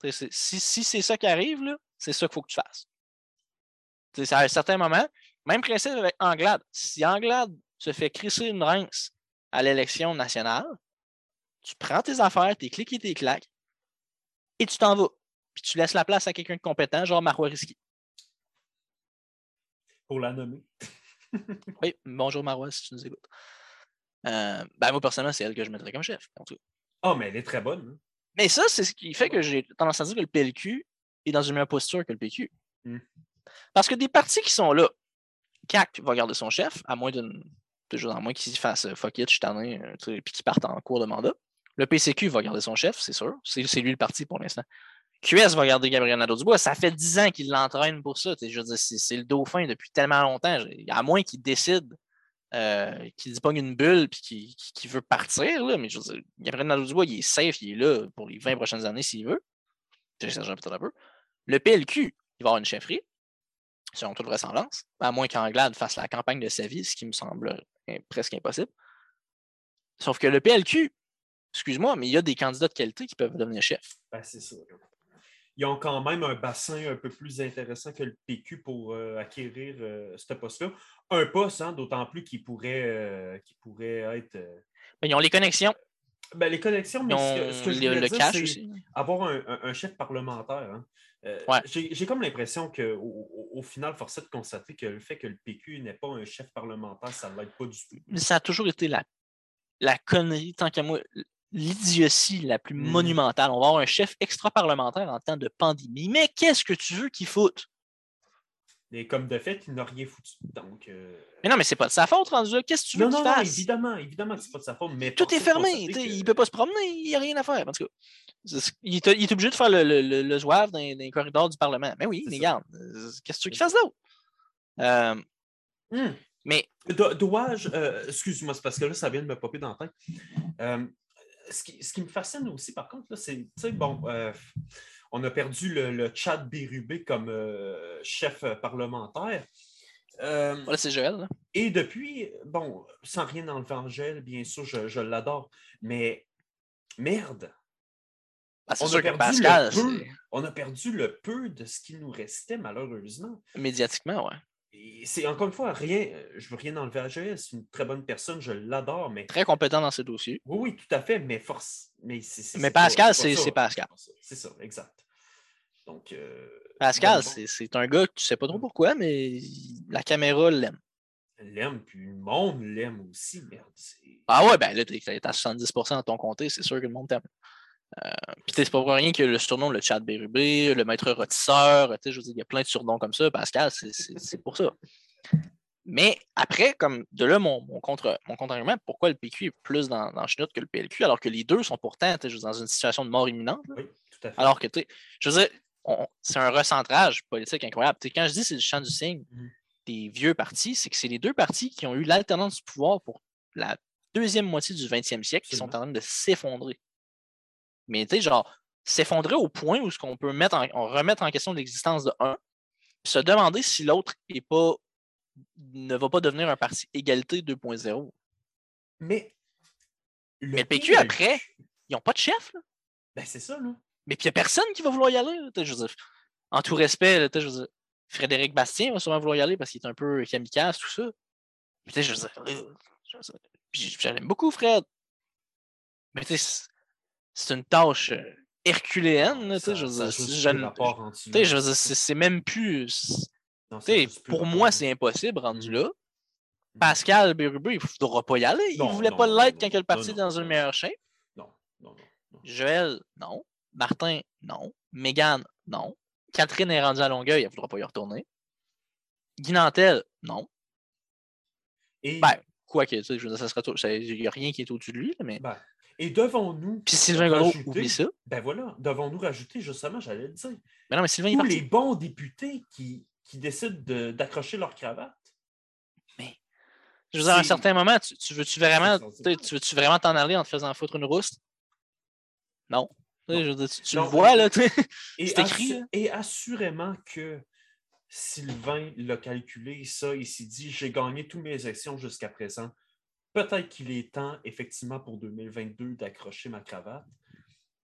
Si, si c'est ça qui arrive, c'est ça qu'il faut que tu fasses. C'est à un certain moment, même principe avec Anglade. Si Anglade se fait crisser une rince à l'élection nationale, tu prends tes affaires, tes clics et tes claques, et tu t'en vas. Puis tu laisses la place à quelqu'un de compétent, genre Marois Risky pour la nommer. [laughs] Oui, bonjour Marois, si tu nous écoutes. Euh, ben, moi, personnellement, c'est elle que je mettrais comme chef. en tout cas. Ah, mais elle est très bonne. hein. Mais ça, c'est ce qui fait que j'ai tendance à dire que le PLQ est dans une meilleure posture que le PQ. Hmm. Parce que des partis qui sont là, CAC va garder son chef, à moins d'une. Toujours à moins qu'il fasse euh, fuck it, je suis tanné, euh, puis qu'il parte en cours de mandat. Le PCQ va garder son chef, c'est sûr. C'est lui le parti pour l'instant. QS va garder Gabriel Nadeau-Dubois. Ça fait 10 ans qu'il l'entraîne pour ça. Je veux dire, c'est le dauphin depuis tellement longtemps. À moins qu'il décide euh, qu'il se pogne une bulle et qu'il veut partir. Mais je veux dire, Gabriel Nadeau-Dubois, il est safe, il est là pour les 20 prochaines années s'il veut. Je exagère peut-être un peu. Le PLQ, il va avoir une chefferie, selon toute vraisemblance, à moins qu'Anglade fasse la campagne de sa vie, ce qui me semble euh, presque impossible. Sauf que le PLQ, excuse-moi, mais il y a des candidats de qualité qui peuvent devenir chefs. Ben, c'est ça. Ils ont quand même un bassin un peu plus intéressant que le PQ pour euh, acquérir euh, ce poste-là. Un poste, hein, d'autant plus qu'il pourrait, euh, être. Mais ils ont les connexions, ben, les connexions, mais ce que, ce que je le, voulais le dire, cash c'est aussi. avoir un, un- un chef parlementaire. hein. Euh, Ouais. J'ai j'ai comme l'impression qu'au au, au final, force est de constater que le fait que le PQ n'ait pas un chef parlementaire, ça ne l'aide pas du tout. Mais ça a toujours été la, la connerie, tant qu'à moi, l'idiotie la plus Mhm. monumentale. On va avoir un chef extra-parlementaire en temps de pandémie. Mais qu'est-ce que tu veux qu'il foute? Et comme de fait, il n'a rien foutu. Donc, euh, Mais non, mais c'est pas de sa faute, rendu. Qu'est-ce que tu veux qu'il non, non, fasse? évidemment, évidemment que ce n'est pas de sa faute, mais Tout est fermé. que- Il ne peut pas se promener. Il n'y a rien à faire. En tout cas, c'est il, est, il est obligé de faire le, le, le, le zouave dans, dans les corridors du Parlement. Mais oui, C'est mais regarde, euh, qu'est-ce que tu veux qu'il C'est fasse d'autre? Euh, Hum. mais Do- Dois-je, euh, excuse-moi, c'est parce que là, ça vient de me popper dans la tête. Ce, qui, ce qui me fascine aussi, par contre, c'est, tu sais, bon, euh, on a perdu le, le Chad Bérubé comme euh, chef euh, parlementaire. Euh, voilà, c'est Joël. là. et depuis, bon, sans rien enlever Angèle, bien sûr, je, je l'adore, mais merde, Ah, on a, perdu Pascal, le peu, on a perdu le peu de ce qui nous restait, malheureusement. médiatiquement, ouais. C'est encore une fois rien, euh, je veux rien enlever à Joël, c'est une très bonne personne, je l'adore, mais Très compétent dans ce dossier. oui, oui, tout à fait, mais force. Mais, Mais Pascal, pas c'est- Pascal. C'est ça, exact. Donc. euh, Pascal, bon, c'est un gars que tu sais pas trop pourquoi, mais la caméra l'aime. L'aime, puis le monde l'aime aussi, merde. Ah ouais, ben là, t'es t'es à 70% dans ton comté, c'est sûr que le monde t'aime. Euh, Puis c'est pas pour rien que le surnom, le chat Bérubé, le maître rôtisseur, tu sais, je veux dire, il y a plein de surnoms comme ça. Pascal, c'est- pour ça. Mais après, comme de là, mon, mon contre mon contre-argument, pourquoi le PQ est plus dans, dans chenoute que le PLQ, alors que les deux sont pourtant tu sais, je veux dire, dans une situation de mort imminente. là. Oui, tout à fait. Alors que, tu sais, je veux dire, c'est un recentrage politique incroyable. Quand je dis c'est le champ du signe Mhm. des vieux partis, c'est que c'est les deux partis qui ont eu l'alternance du pouvoir pour la deuxième moitié du 20e siècle qui sont en train de s'effondrer. Mais tu sais, genre, s'effondrer au point où ce qu'on peut mettre en, on remettre en question l'existence de un, puis se demander si l'autre est pas ne va pas devenir un parti égalité 2.0. Mais. Mais le PQ, après, ils n'ont pas de chef, là. Ben, c'est ça, là. Mais puis il n'y a personne qui va vouloir y aller. là, tu sais, Je veux dire, en tout respect, là, tu sais, je veux dire, Frédéric Bastien va sûrement vouloir y aller parce qu'il est un peu kamikaze, tout ça. Puis, tu sais, je veux dire, euh, je je l'aime beaucoup, Fred. Mais tu sais, c'est- une tâche euh, herculéenne. là, tu sais, Ça- je veux dire, je veux c'est même plus. Non, Pour moi, c'est impossible rendu Mhm. là. Pascal Bérubé, il ne voudra pas y aller. Il ne voulait non, pas l'être quand le parti est dans une meilleure shape. Non, non. Joël, non. Martin, non. Mégane, non. Catherine est rendue à Longueuil, elle ne voudra pas y retourner. Guy Nantel, non. Et, Ben, quoi que, tu sais, je veux dire, ça serait tout- Il n'y a rien qui est au-dessus de lui, mais. ben, et devons-nous. Puis Sylvain Godreau, rajouter- oublie ça. Ben voilà, devons-nous rajouter, justement, j'allais le dire, Mais non, mais Sylvain, il est tous les bons députés qui, qui décident de- d'accrocher leur cravate. Je veux dire, à un certain moment, tu, tu veux-tu vraiment tu veux-tu vraiment t'en aller en te faisant foutre une rouste? Non. Tu sais, Non. je veux dire, tu, tu Non, le vois, là, tu sais. Et, [laughs] C'est écrit, assu- là. et assurément que Sylvain l'a calculé, ça, il s'est dit j'ai gagné toutes mes actions jusqu'à présent. Peut-être qu'il est temps, effectivement, pour 2022, d'accrocher ma cravate.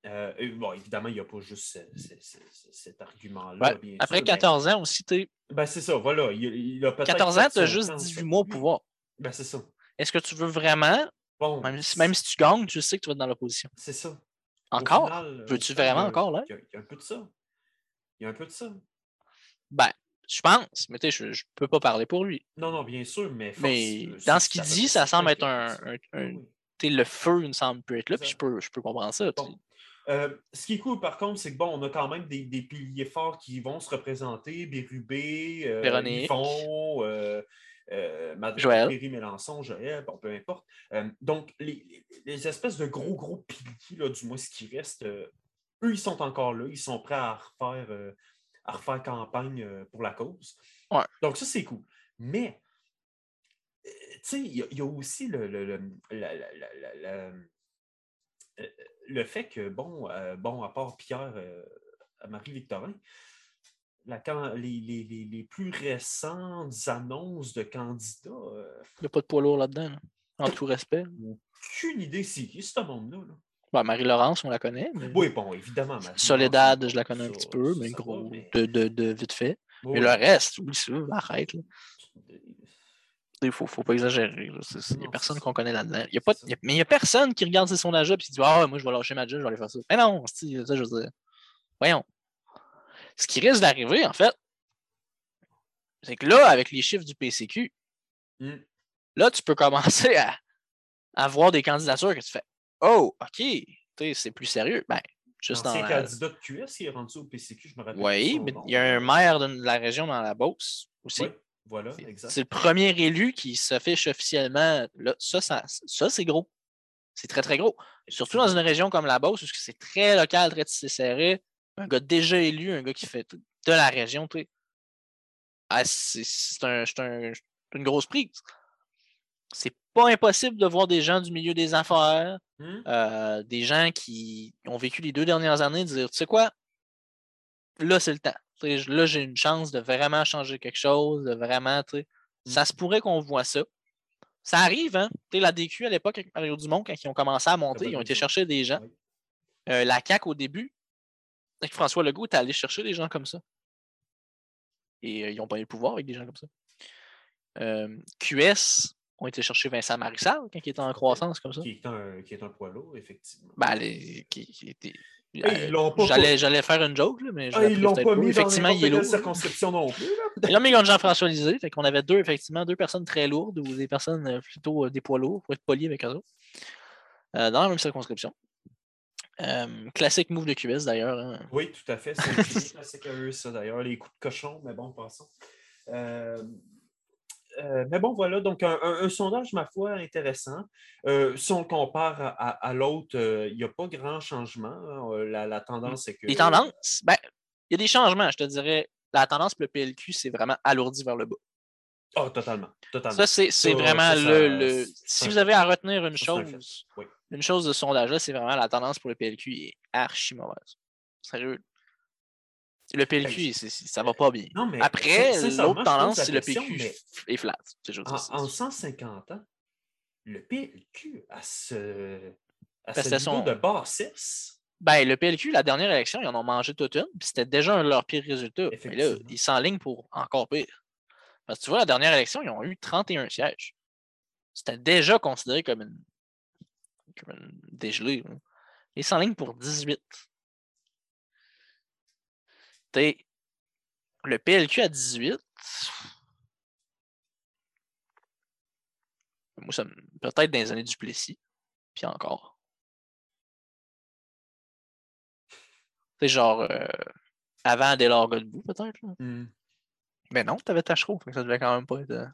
Euh, bon, évidemment, il n'y a pas juste ce- ce- ce- ce- cet argument-là. Ouais. Après sûr, 14 ans aussi, tu Ben, c'est ça, voilà. Il, il a peut-être 14 fait ans, tu as juste temps, 18 ça. mois au pouvoir. Ben, c'est ça. Est-ce que tu veux vraiment, Bon, même si, même si tu gagnes, tu sais que tu vas être dans l'opposition? c'est ça. Encore? final, Veux-tu vraiment a- encore, là? Il y, a, il y a un peu de ça. Il y a un peu de ça. Ben, Je pense, mais tu sais, je, je peux pas parler pour lui. Non, non, bien sûr, mais. force- Mais euh, dans ce qu'il dit, ça semble être un- un- un- Oui, le feu, il me semble, peut être là, puis je peux, je peux comprendre ça. Bon. Euh, ce qui est cool, par contre, c'est que bon, on a quand même des, des piliers forts qui vont se représenter. Bérubé, euh, Véronique. Yvon, euh, euh, Mad- Joël. Bon, peu importe. Euh, donc, les, les- espèces de gros, gros piliers, là, du moins ce qui reste, euh, eux, ils sont encore là. Ils sont prêts à refaire, à refaire campagne euh, pour la cause. Ouais. Donc, ça, c'est cool. Mais, euh, tu sais, il y, a- il y a aussi le, le- le- la- la- la- la- la- le fait que, bon, euh, bon à part Pierre, euh, Marie-Victorin, les, les- les- les plus récentes annonces de candidats, euh, Il n'y a pas de poids lourd là-dedans, là, en tout respect. aucune idée c'est qui ce monde-là. là. Bon, Marie-Laurence, on la connaît. mais- Oui, bon, évidemment. Soledad, je la connais un ça, petit peu, mais va, gros, mais- de, de, de vite fait. Oui, Mais le reste, oui, ça, arrête. là. Il ne faut, faut pas exagérer. Il n'y a personne qu'on connaît là-dedans. Il y a pas, C'est ça. il y a- mais il n'y a personne qui regarde ses sondages et qui dit Ah, moi, je vais lâcher ma job, je vais aller faire ça. Mais non, c'est- ça, je veux dire. Voyons. Ce qui risque d'arriver, en fait, c'est que là, avec les chiffres du PCQ, Hmm. là, tu peux commencer à, à voir des candidatures que tu fais Oh, OK, c'est plus sérieux. Ben, juste dans la. candidat de QS, il est rendu au PCQ, je me rappelle. Oui, mais il y a un maire de la région dans la Beauce aussi. Oui, voilà, C'est- exact. C'est le premier élu qui s'affiche officiellement. Là, ça, ça, ça c'est gros. C'est très, très gros. Surtout dans une région comme la Beauce, où c'est très local, très tissé serré. Un gars déjà élu, un gars qui fait tout- de la région, tu sais. Ah, c'est un- c'est un- c'est une grosse prise. C'est pas impossible de voir des gens du milieu des affaires, Hmm? euh, des gens qui ont vécu les deux dernières années dire, tu sais quoi, là, c'est le temps. Là, j'ai une chance de vraiment changer quelque chose, de vraiment, tu sais, ça se pourrait qu'on voit ça. Ça arrive, hein? Tu sais, la DQ à l'époque avec Mario Dumont, quand ils ont commencé à monter, ils ont été chercher des gens. Oui. Euh, la CAQ au début, avec François Legault, est allé chercher des gens comme ça. Et euh, ils n'ont pas eu le pouvoir avec des gens comme ça. QS ont été chercher Vincent Marissal quand il était en croissance comme ça. Qui est un, qui est un poids lourd, effectivement. Ben, les- qui, qui était. euh, l'ont pas- J'allais, faire une joke, là, mais je Ah, ils l'ont pas mis dans Effectivement, il est circonscription non plus. Là. Ils ont mis contre Jean-François Lisée, fait qu'on avait deux, effectivement, deux personnes très lourdes ou des personnes euh, plutôt euh, des poids lourds, pour être poli avec eux autres, euh, dans la même circonscription. Euh, classique move de QS d'ailleurs. hein. Oui, tout à fait. C'est [laughs] classique à eux, ça d'ailleurs. Les coups de cochon, mais bon, passons. Euh, mais bon, voilà, donc un, un- un sondage, ma foi, intéressant. Euh, si on le compare à, l'autre, euh, il n'y a pas grand changement. hein. La, la tendance, c'est que. Les tendances, ben, il y a des changements, je te dirais. La tendance pour le PLQ, c'est vraiment alourdi vers le bas. Ah, totalement. totalement. Ça, c'est vraiment ça, le. Si vous avez à retenir une un chose, Oui. une chose de sondage-là, c'est vraiment la tendance pour le PLQ est archi mauvaise. Sérieux. Le PLQ, c'est- ça va pas bien. Non, mais Après, l'autre tendance, c'est le mais f- est flat. En, ça. en 150 ans, le PLQ à ce, à ce niveau son- de bassesse, Ben, le PLQ, la dernière élection, ils en ont mangé toute une, puis c'était déjà un de leurs pires résultats. Mais là, ils s'enlignent pour encore pire. Parce que tu vois, la dernière élection, ils ont eu 31 sièges. C'était déjà considéré comme une, comme une dégelée. là. Ils s'enlignent pour 18. T'sais, le PLQ à 18, moi, ça me- peut-être dans les années du Plessis, puis encore. C'est genre euh, avant Adélard Godbout, peut-être. hmm, Mais non, t'avais Tachereau, ça devait quand même pas être. euh.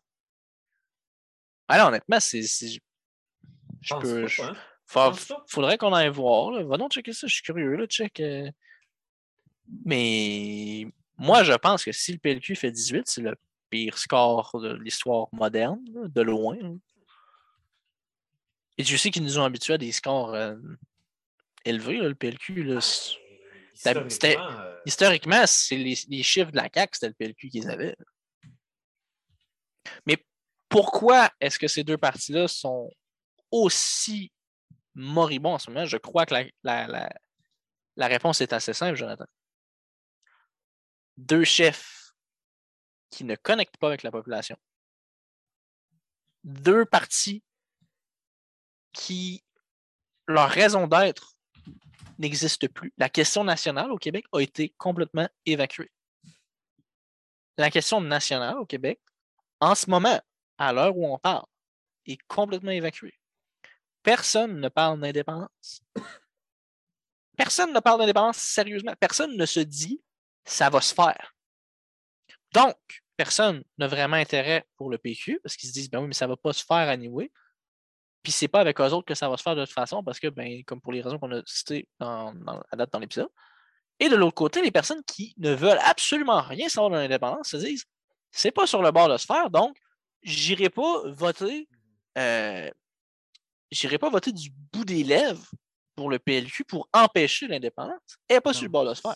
Ah non, honnêtement, c'est. Je peux. pas, hein? faudrait qu'on aille voir. Là. Va donc checker ça, je suis curieux, là, check. euh. Mais moi, je pense que si le PLQ fait 18, c'est le pire score de l'histoire moderne, là, de loin. là. Et tu sais qu'ils nous ont habitués à des scores euh, élevés, là, le PLQ. Là, Historiquement, euh, Historiquement, c'est les, les chiffres de la CAQ, c'était le PLQ qu'ils avaient. Mais pourquoi est-ce que ces deux partis-là sont aussi moribonds en ce moment? Je crois que la, la- la- la réponse est assez simple, Jonathan. Deux chefs qui ne connectent pas avec la population. Deux partis qui, leur raison d'être n'existe plus. La question nationale au Québec a été complètement évacuée. la question nationale au Québec, en ce moment, à l'heure où on parle, est complètement évacuée. Personne ne parle d'indépendance. Personne ne parle d'indépendance sérieusement. Personne ne se dit ça va se faire. Donc, personne n'a vraiment intérêt pour le PQ parce qu'ils se disent ben oui, mais ça ne va pas se faire à niveau. Puis c'est pas avec eux autres que ça va se faire de toute façon parce que, ben, comme pour les raisons qu'on a citées à date dans l'épisode. Et de l'autre côté, les personnes qui ne veulent absolument rien savoir de l'indépendance se disent c'est pas sur le bord de se faire, donc j'irai pas voter. Euh, j'irai pas voter du bout des lèvres pour le PLQ pour empêcher l'indépendance. Et pas sur le bord de se faire.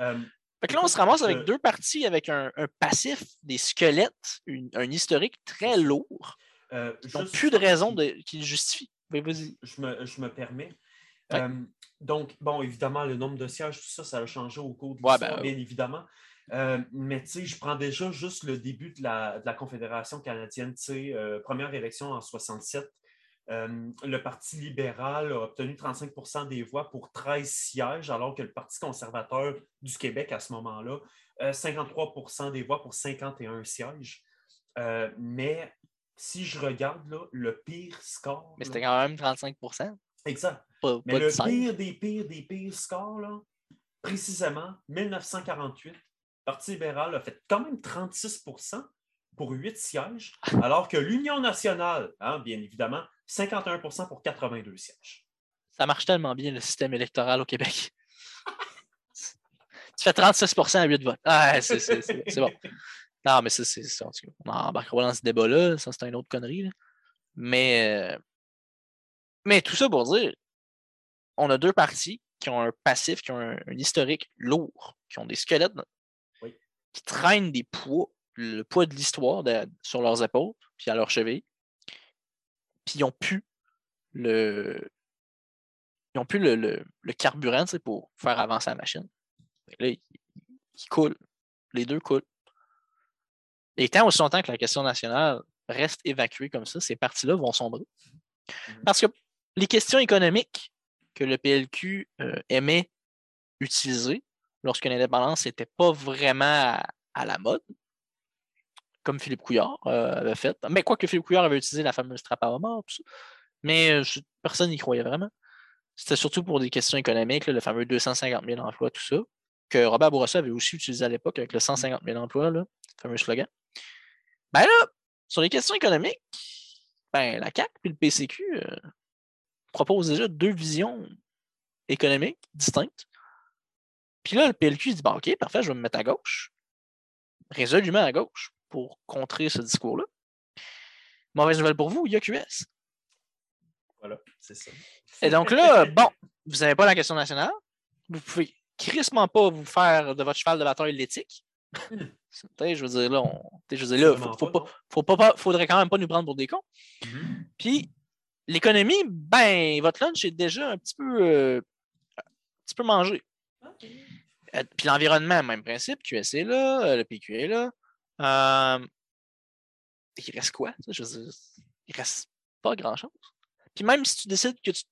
Euh, fait que là, on se ramasse avec deux parties, avec un, passif, des squelettes, un historique très lourd. Euh, n'ont plus de raison de, qui le justifie. Je me, je me permets. Euh, donc, bon, évidemment, le nombre de sièges, tout ça, ça a changé au cours de l'histoire, ben, bien évidemment. Euh, mais tu sais, je prends déjà juste le début de la, de la Confédération canadienne, tu sais, euh, première élection en 67. Le Parti libéral a obtenu 35% des voix pour 13 sièges, alors que le Parti conservateur du Québec, à ce moment-là, 53% des voix pour 51 sièges. mais si je regarde là, le pire score. Mais c'était quand même 35% Exact. Mais le pire des pires des pires scores, là, précisément, 1948, le Parti libéral a fait quand même 36% pour 8 sièges, [laughs] alors que l'Union nationale, hein, bien évidemment, 51% pour 82 sièges. Ça marche tellement bien, le système électoral au Québec. [laughs] tu fais 36% à 8 votes. Ah, c'est bon. Non, mais c'est ça. On embarquera dans ce débat-là. Ça, c'est une autre connerie. Mais, euh, mais tout ça pour dire, on a deux parties qui ont un passif, qui ont un, historique lourd, qui ont des squelettes qui traînent des poids, le poids de l'histoire sur leurs épaules, puis à leurs chevilles. Puis ils ont pu le. Ils ont pu le, le, carburant pour faire avancer la machine. là, ils coulent. Les deux coulent. Et tant aussi longtemps que la question nationale reste évacuée comme ça, ces partis-là vont sombrer. Mhm. Parce que les questions économiques que le PLQ euh, aimait utiliser lorsque l'indépendance n'était pas vraiment à, la mode, comme Philippe Couillard euh, avait fait. Mais quoi que Philippe Couillard avait utilisé la fameuse trappe à mort, mais euh, personne n'y croyait vraiment. C'était surtout pour des questions économiques, le fameux 250 000 emplois, tout ça, que Robert Bourassa avait aussi utilisé à l'époque avec le 150 000 emplois, le fameux slogan. Ben là, sur les questions économiques, ben, la CAC et le PCQ euh, proposent déjà deux visions économiques distinctes. Puis là, le PLQ dit bon, OK, parfait, je vais me mettre à gauche, résolument à gauche, pour contrer ce discours-là. Mauvaise nouvelle pour vous, il y a QS. Voilà, c'est ça. Et donc là, bon, vous n'avez pas la question nationale. Vous pouvez crissement pas vous faire de votre cheval de bataille l'éthique. je veux dire, là, je veux dire, là, faut, pas, faudrait quand même pas nous prendre pour des cons. Mm-hmm. Puis, l'économie, ben, votre lunch est déjà un petit peu, euh, un petit peu mangé. Euh, puis l'environnement, même principe, QS est là, euh, le PQ est là. Il reste quoi? Je veux dire, il reste pas grand-chose. Puis même si tu décides que tu,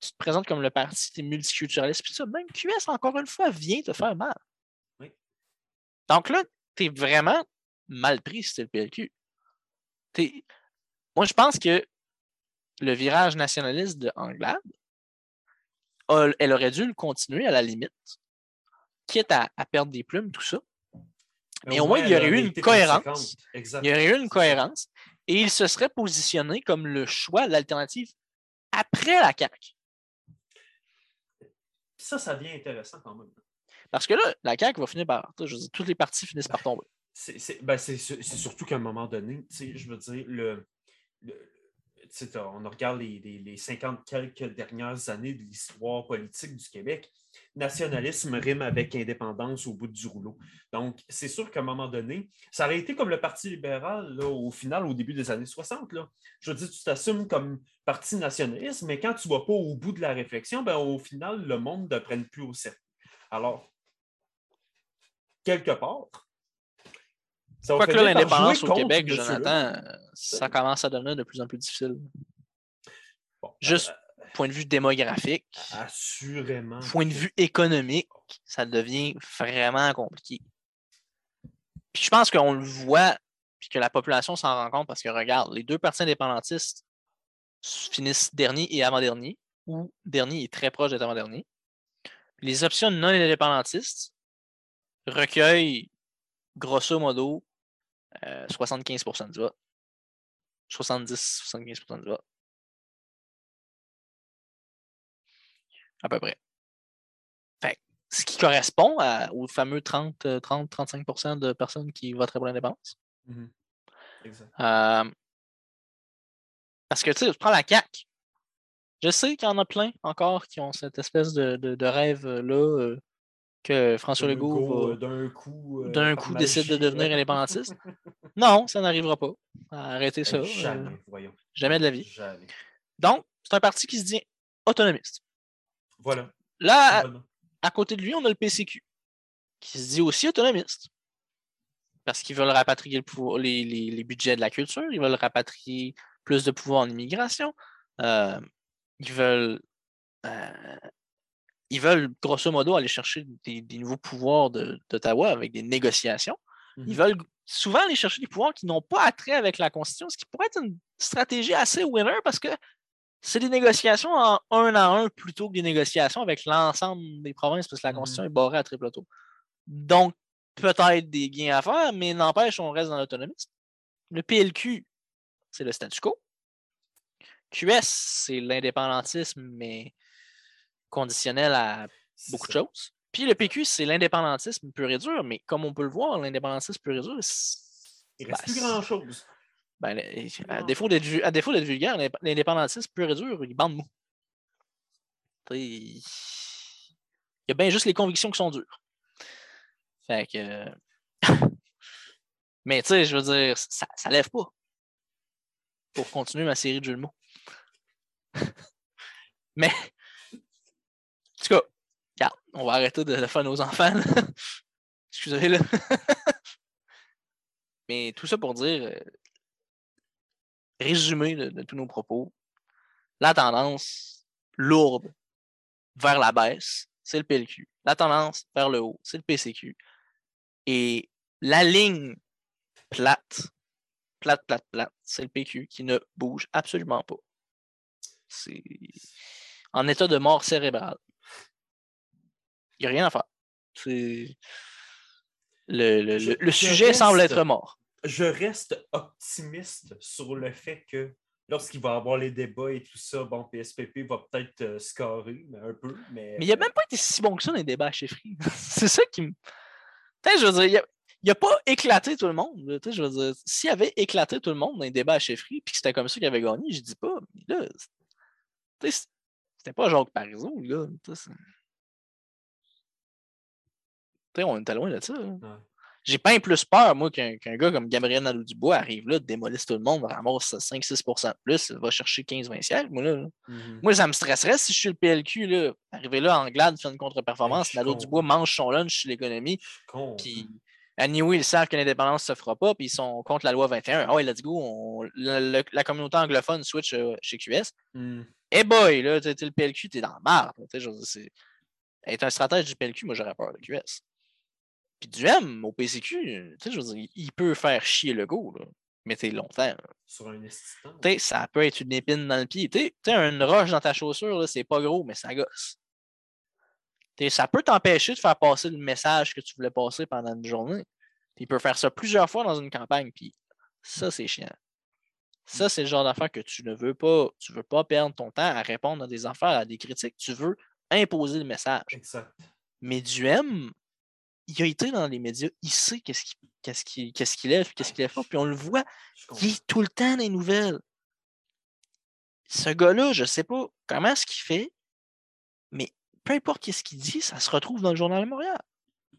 te présentes comme le parti multiculturaliste, puis ça, même QS, encore une fois, vient te faire mal. Donc là, tu es vraiment mal pris si le PLQ. Moi, je pense que le virage nationaliste de Anglade, elle aurait dû le continuer à la limite, quitte à, perdre des plumes, tout ça. Mais au moins, il y aurait eu une cohérence. Il y aurait eu une cohérence. Et il se serait positionné comme le choix, l'alternative après la CAQ. Ça, ça devient intéressant quand même. Parce que là, la CAQ va finir par. Je veux toutes les parties finissent par tomber. Ben, c'est surtout qu'à un moment donné, je veux dire, le, on regarde les, les, 50 quelques dernières années de l'histoire politique du Québec, nationalisme rime avec indépendance au bout du rouleau. Donc, c'est sûr qu'à un moment donné, ça aurait été comme le Parti libéral au final, au début des années 60. Là. Je veux dire, tu t'assumes comme parti nationaliste, mais quand tu ne vas pas au bout de la réflexion, ben, au final, le monde ne prenne plus au sérieux. Alors, quelque part. Ça Quoi que l'indépendance au Québec, Jonathan, ça commence à devenir de plus en plus difficile. Juste euh, point de vue démographique. Assurément. Point de vue économique, ça devient vraiment compliqué. Puis je pense qu'on le voit, puis que la population s'en rend compte parce que regarde, les deux partis indépendantistes finissent dernier et avant-dernier, ou dernier est très proche d'être avant-dernier. Les options non indépendantistes recueillent grosso modo 75% euh, du vote. 70-75% du vote. À peu près. ce qui correspond aux fameux 30-35% euh, de personnes qui voteraient pour l'indépendance. Euh, parce que, tu sais, je prends la CAQ. Je sais qu'il y en a plein encore qui ont cette espèce de, rêve-là que François Legault, d'un coup, d'un coup décide de devenir indépendantiste. [laughs] non, ça n'arrivera pas. Arrêtez ça. Jamais, voyons. Jamais de la vie. Donc, c'est un parti qui se dit autonomiste. Voilà. Là, à, côté de lui, on a le PCQ, qui se dit aussi autonomiste. Parce qu'ils veulent rapatrier le pouvoir, les, budgets de la culture, ils veulent rapatrier plus de pouvoir en immigration. Euh, ils veulent euh, ils veulent grosso modo aller chercher des, nouveaux pouvoirs d'Ottawa avec des négociations. Ils mmh veulent souvent aller chercher des pouvoirs qui n'ont pas attrait avec la Constitution, ce qui pourrait être une stratégie assez winner parce que c'est des négociations en un à un plutôt que des négociations avec l'ensemble des provinces parce que la mmh Constitution est barrée à triple tour. Donc, peut-être des gains à faire, mais n'empêche, on reste dans l'autonomie. Le PLQ, c'est le statu quo. QS, c'est l'indépendantisme, mais conditionnel à beaucoup de choses. Puis le PQ, c'est l'indépendantisme pur et dur, mais comme on peut le voir, l'indépendantisme pur et dur, il reste ben, plus grand-chose. Ben, à, défaut d'être, vulgaire, l'indépendantisme pur et dur, il bande mou. Il... y a bien juste les convictions qui sont dures. Fait que. [laughs] mais tu sais, je veux dire, ça, ça lève pas. Pour continuer ma série de jeux de mots. [laughs] Mais, en tout cas, regarde, on va arrêter de, faire nos enfants. [laughs] Excusez le [laughs] Mais tout ça pour dire, euh, résumé de, tous nos propos, la tendance lourde vers la baisse, c'est le PLQ. La tendance vers le haut, c'est le PCQ. Et la ligne plate, plate, plate, plate, c'est le PQ qui ne bouge absolument pas. C'est en état de mort cérébrale. Il n'y a rien à faire. Le, le, sujet semble être mort. Je reste optimiste sur le fait que lorsqu'il va y avoir les débats et tout ça, bon, PSPP va peut-être euh, scorer un peu. Mais, mais il n'a même pas été si bon que ça dans les débats à chefferie. [laughs] C'est ça qui me. je veux dire, il n'a pas éclaté tout le monde. je veux dire, s'il avait éclaté tout le monde dans les débats à chefferie, puis que c'était comme ça qu'il avait gagné, je dis pas. Mais là, c'était pas Jacques Parizeau, là. On était loin de ça. J'ai pas plus peur, moi, qu'un gars comme Gabriel Nadeau-Dubois arrive là, démolisse tout le monde, ramasse 5-6% de plus, va chercher 15-20 sièges. Moi, là, mmh moi, ça me stresserait si je suis le PLQ. Là, arriver là en glade, faire une contre-performance, Nadeau-Dubois mange son lunch sur l'économie. Puis, anyway, ils savent que l'indépendance ne se fera pas, puis ils sont contre la loi 21. Ah ouais, let's go, la, communauté anglophone switch euh, chez QS. Mmh. Eh boy, là, le PLQ, t'es dans la marde. Être un stratège du PLQ, moi, j'aurais peur de QS. Puis du M au PCQ, je veux dire, il peut faire chier le go, là. Mais t'es longtemps. Sur un Ça peut être une épine dans le pied. Tu sais, une roche dans ta chaussure, c'est pas gros, mais ça gosse. ça peut t'empêcher de faire passer le message que tu voulais passer pendant une journée. il peut faire ça plusieurs fois dans une campagne, puis ça, c'est chiant. Ça, c'est le genre d'affaire que tu ne veux pas. Tu ne veux pas perdre ton temps à répondre à des affaires, à des critiques. Tu veux imposer le message. Exact. Mais Duhem, il a été dans les médias, il sait qu'est-ce qu'il qu'est-ce qu'il qu'est-ce qu'il lève, qu'est-ce qu'il lève pas, puis on le voit, il est tout le temps dans les nouvelles. Ce gars-là, je ne sais pas comment ce qu'il fait, mais peu importe ce qu'il dit, ça se retrouve dans le Journal de Montréal.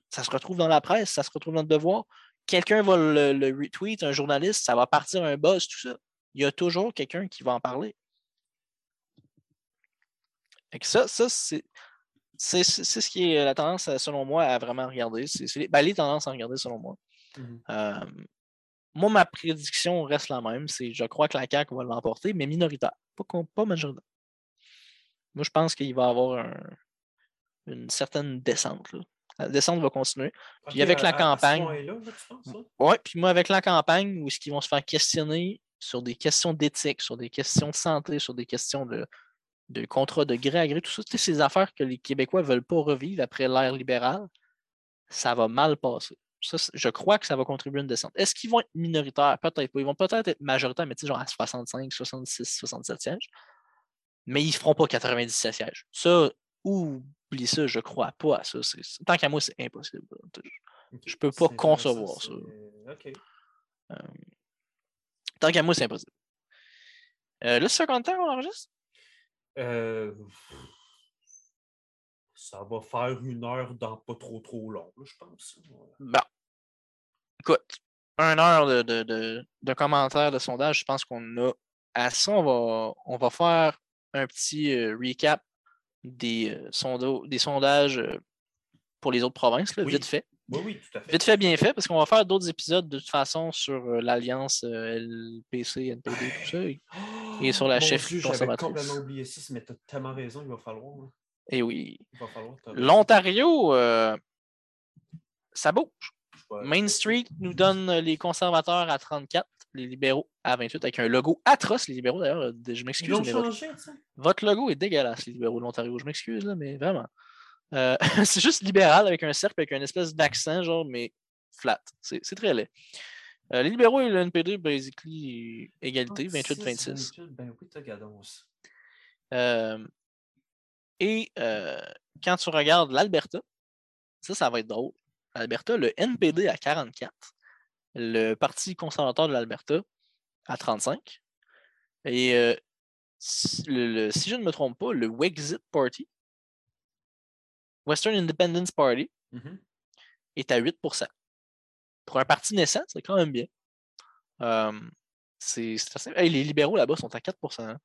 Ça se retrouve dans la presse, ça se retrouve dans le devoir. Quelqu'un va le, le retweet, un journaliste, ça va partir un buzz, tout ça il y a toujours quelqu'un qui va en parler. Et ça, ça c'est. C'est ce qui est la tendance, selon moi, à vraiment regarder. C'est ben, les, tendances à regarder, selon moi. Mmh euh, moi, ma prédiction reste la même. C'est je crois que la CAQ va l'emporter, mais minoritaire, pas, pas majoritaire. Moi, je pense qu'il va y avoir une certaine descente. La descente va continuer. Puis avec la à- campagne-? Ouais, puis moi, avec la campagne, où est-ce qu'ils vont se faire questionner sur des questions d'éthique, sur des questions de santé, sur des questions de, de contrat de gré à gré, tout ça, ces affaires que les Québécois ne veulent pas revivre après l'ère libérale, ça va mal passer. Ça, je crois que ça va contribuer à une descente. Est-ce qu'ils vont être minoritaires? Peut-être pas. Ils vont peut-être être majoritaires, mais tu sais, genre à 65, 66, 67 sièges. Mais ils ne feront pas 97 sièges. Ça, oublie ça, je crois pas à ça. Tant qu'à moi, c'est impossible. Je peux pas concevoir ça. c'est- Ok. Tant qu'à moi, c'est impossible. Euh, combien de temps qu'on enregistre? Euh, Ça va faire une heure dans pas trop trop long, là, je pense. Bon. Écoute, une heure de, de, de- de commentaires, de sondages, je pense qu'on a assez. On va, on va faire un petit euh, recap des, euh, sonda- des sondages euh, pour les autres provinces, là, Oui. vite fait. Oui, oui, tout à fait. Vite fait, bien fait, parce qu'on va faire d'autres épisodes de toute façon sur euh, l'alliance euh, LPC, NPD, tout ça. Et, et sur la Oh, chefferie Dieu, J'avais complètement oublié ça, mais t'as tellement raison, il va falloir. hein. et oui. T'as raison. L'Ontario, euh, ça bouge. Main Street nous donne les conservateurs à 34, les libéraux à 28, avec un logo atroce, les libéraux d'ailleurs. Je Ils m'excuse, l'ont mais votre, tu votre logo est dégueulasse, les libéraux de l'Ontario. Je m'excuse, là, mais vraiment. Euh, [laughs] c'est juste libéral avec un cercle, avec une espèce d'accent, genre, mais flat. C'est très laid. Euh, les libéraux et le NPD, basically, égalité, 28-26. 28, Ben oui. Euh, et quand tu regardes l'Alberta, ça, ça va être drôle. L'Alberta, le NPD à 44, le Parti conservateur de l'Alberta à 35, et si, le- le- si je ne me trompe pas, le Wexit Party, Western Independence Party, Mhm. est à 8% Pour un parti naissant, c'est quand même bien. Euh, c'est Hey, les libéraux là-bas sont à 4% hein.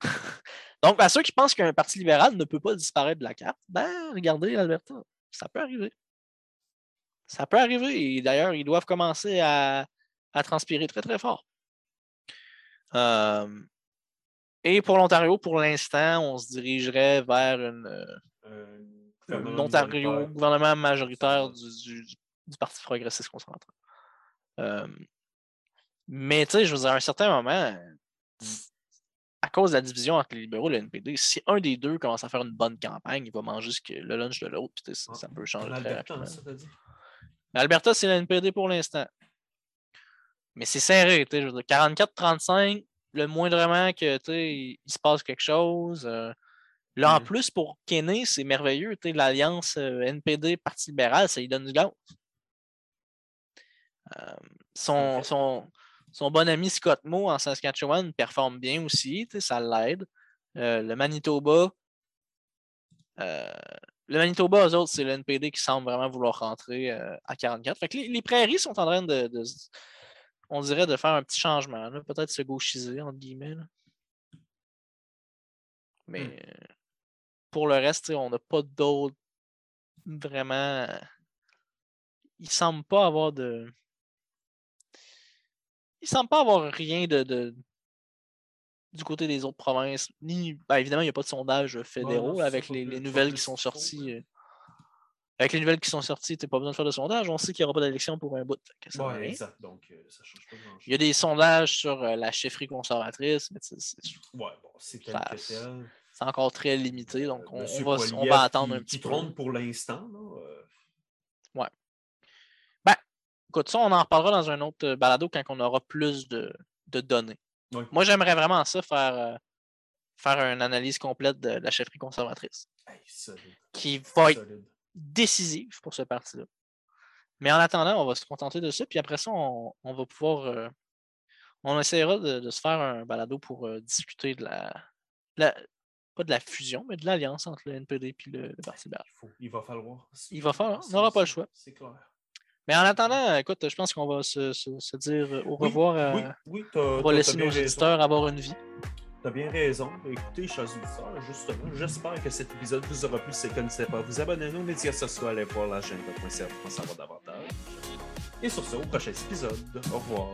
[laughs] Donc, à ceux qui pensent qu'un parti libéral ne peut pas disparaître de la carte, ben, regardez l'Alberta. Ça peut arriver. Ça peut arriver. Et d'ailleurs, ils doivent commencer à, à transpirer très, très fort. Euh, et pour l'Ontario, pour l'instant, on se dirigerait vers une, euh, Un gouvernement majoritaire du, du- du Parti progressiste conservateur. Euh, mais tu sais, je veux dire, à un certain moment, à cause de la division entre les libéraux et le NPD, si un des deux commence à faire une bonne campagne, il va manger ce que- le lunch de l'autre, puis ça, ça peut changer En très ça? L'Alberta, c'est le NPD pour l'instant. Mais c'est serré, tu sais, je veux dire, 44-35, le moindrement que tu sais, il il se passe quelque chose. euh, Là, en Mhm. plus, pour Kenney, c'est merveilleux. L'alliance euh, NPD-Parti libéral, ça lui donne du gaz. Euh, son, fait. son, son bon ami Scott Moe en Saskatchewan performe bien aussi, ça l'aide. Euh, le Manitoba, euh, le Manitoba, eux autres, c'est le NPD qui semble vraiment vouloir rentrer à 44. Fait que les, les prairies sont en train de, on dirait, de faire un petit changement, peut-être se gauchiser, entre guillemets. là. Mais Hmm. Pour le reste, on n'a pas d'autres vraiment. Il semble pas avoir de. Il semble pas avoir rien de, de- du côté des autres provinces. Ni, ben, évidemment, il n'y a pas de sondage fédéraux avec les, nouvelles qui sont sorties. Avec les nouvelles qui sont sorties, tu pas besoin de faire de sondage. On sait qu'il n'y aura pas d'élection pour un bout. Ouais, exact. Donc, euh, ça change pas grand-chose. Il y a des sondages sur euh, la chefferie conservatrice, mais c'est Ouais, bon, c'est tel Ça- que tel. C'est encore très limité. Donc, on, va, on va attendre qui- un petit qui peu. trône pour l'instant. euh, Écoute, ça, on en reparlera dans un autre euh, balado quand on aura plus de, de données. Oui. Moi, j'aimerais vraiment ça, faire, euh, faire une analyse complète de la chefferie conservatrice, hey, qui va être solide. décisive pour ce parti-là. Mais en attendant, on va se contenter de ça, puis après ça, on, on va pouvoir. euh, on essaiera de, de se faire un balado pour euh, discuter de la, la- Pas de la fusion, mais de l'alliance entre le NPD et le, le Parti libéral. Il, va falloir. Il va falloir, on n'aura pas le choix. C'est clair. Mais en attendant, écoute, je pense qu'on va se, se- se dire euh, au Oui, revoir. à- Oui, oui, t'as- on va laisser nos auditeurs avoir une vie. T'as bien raison. Écoutez, chers auditeurs, justement, j'espère que cet épisode vous aura plu. Si vous ne connaissez pas, vous abonnez à nos médias sociaux, allez voir la chaîne de Point CF pour en savoir davantage. Et sur ce, au prochain épisode. Au revoir.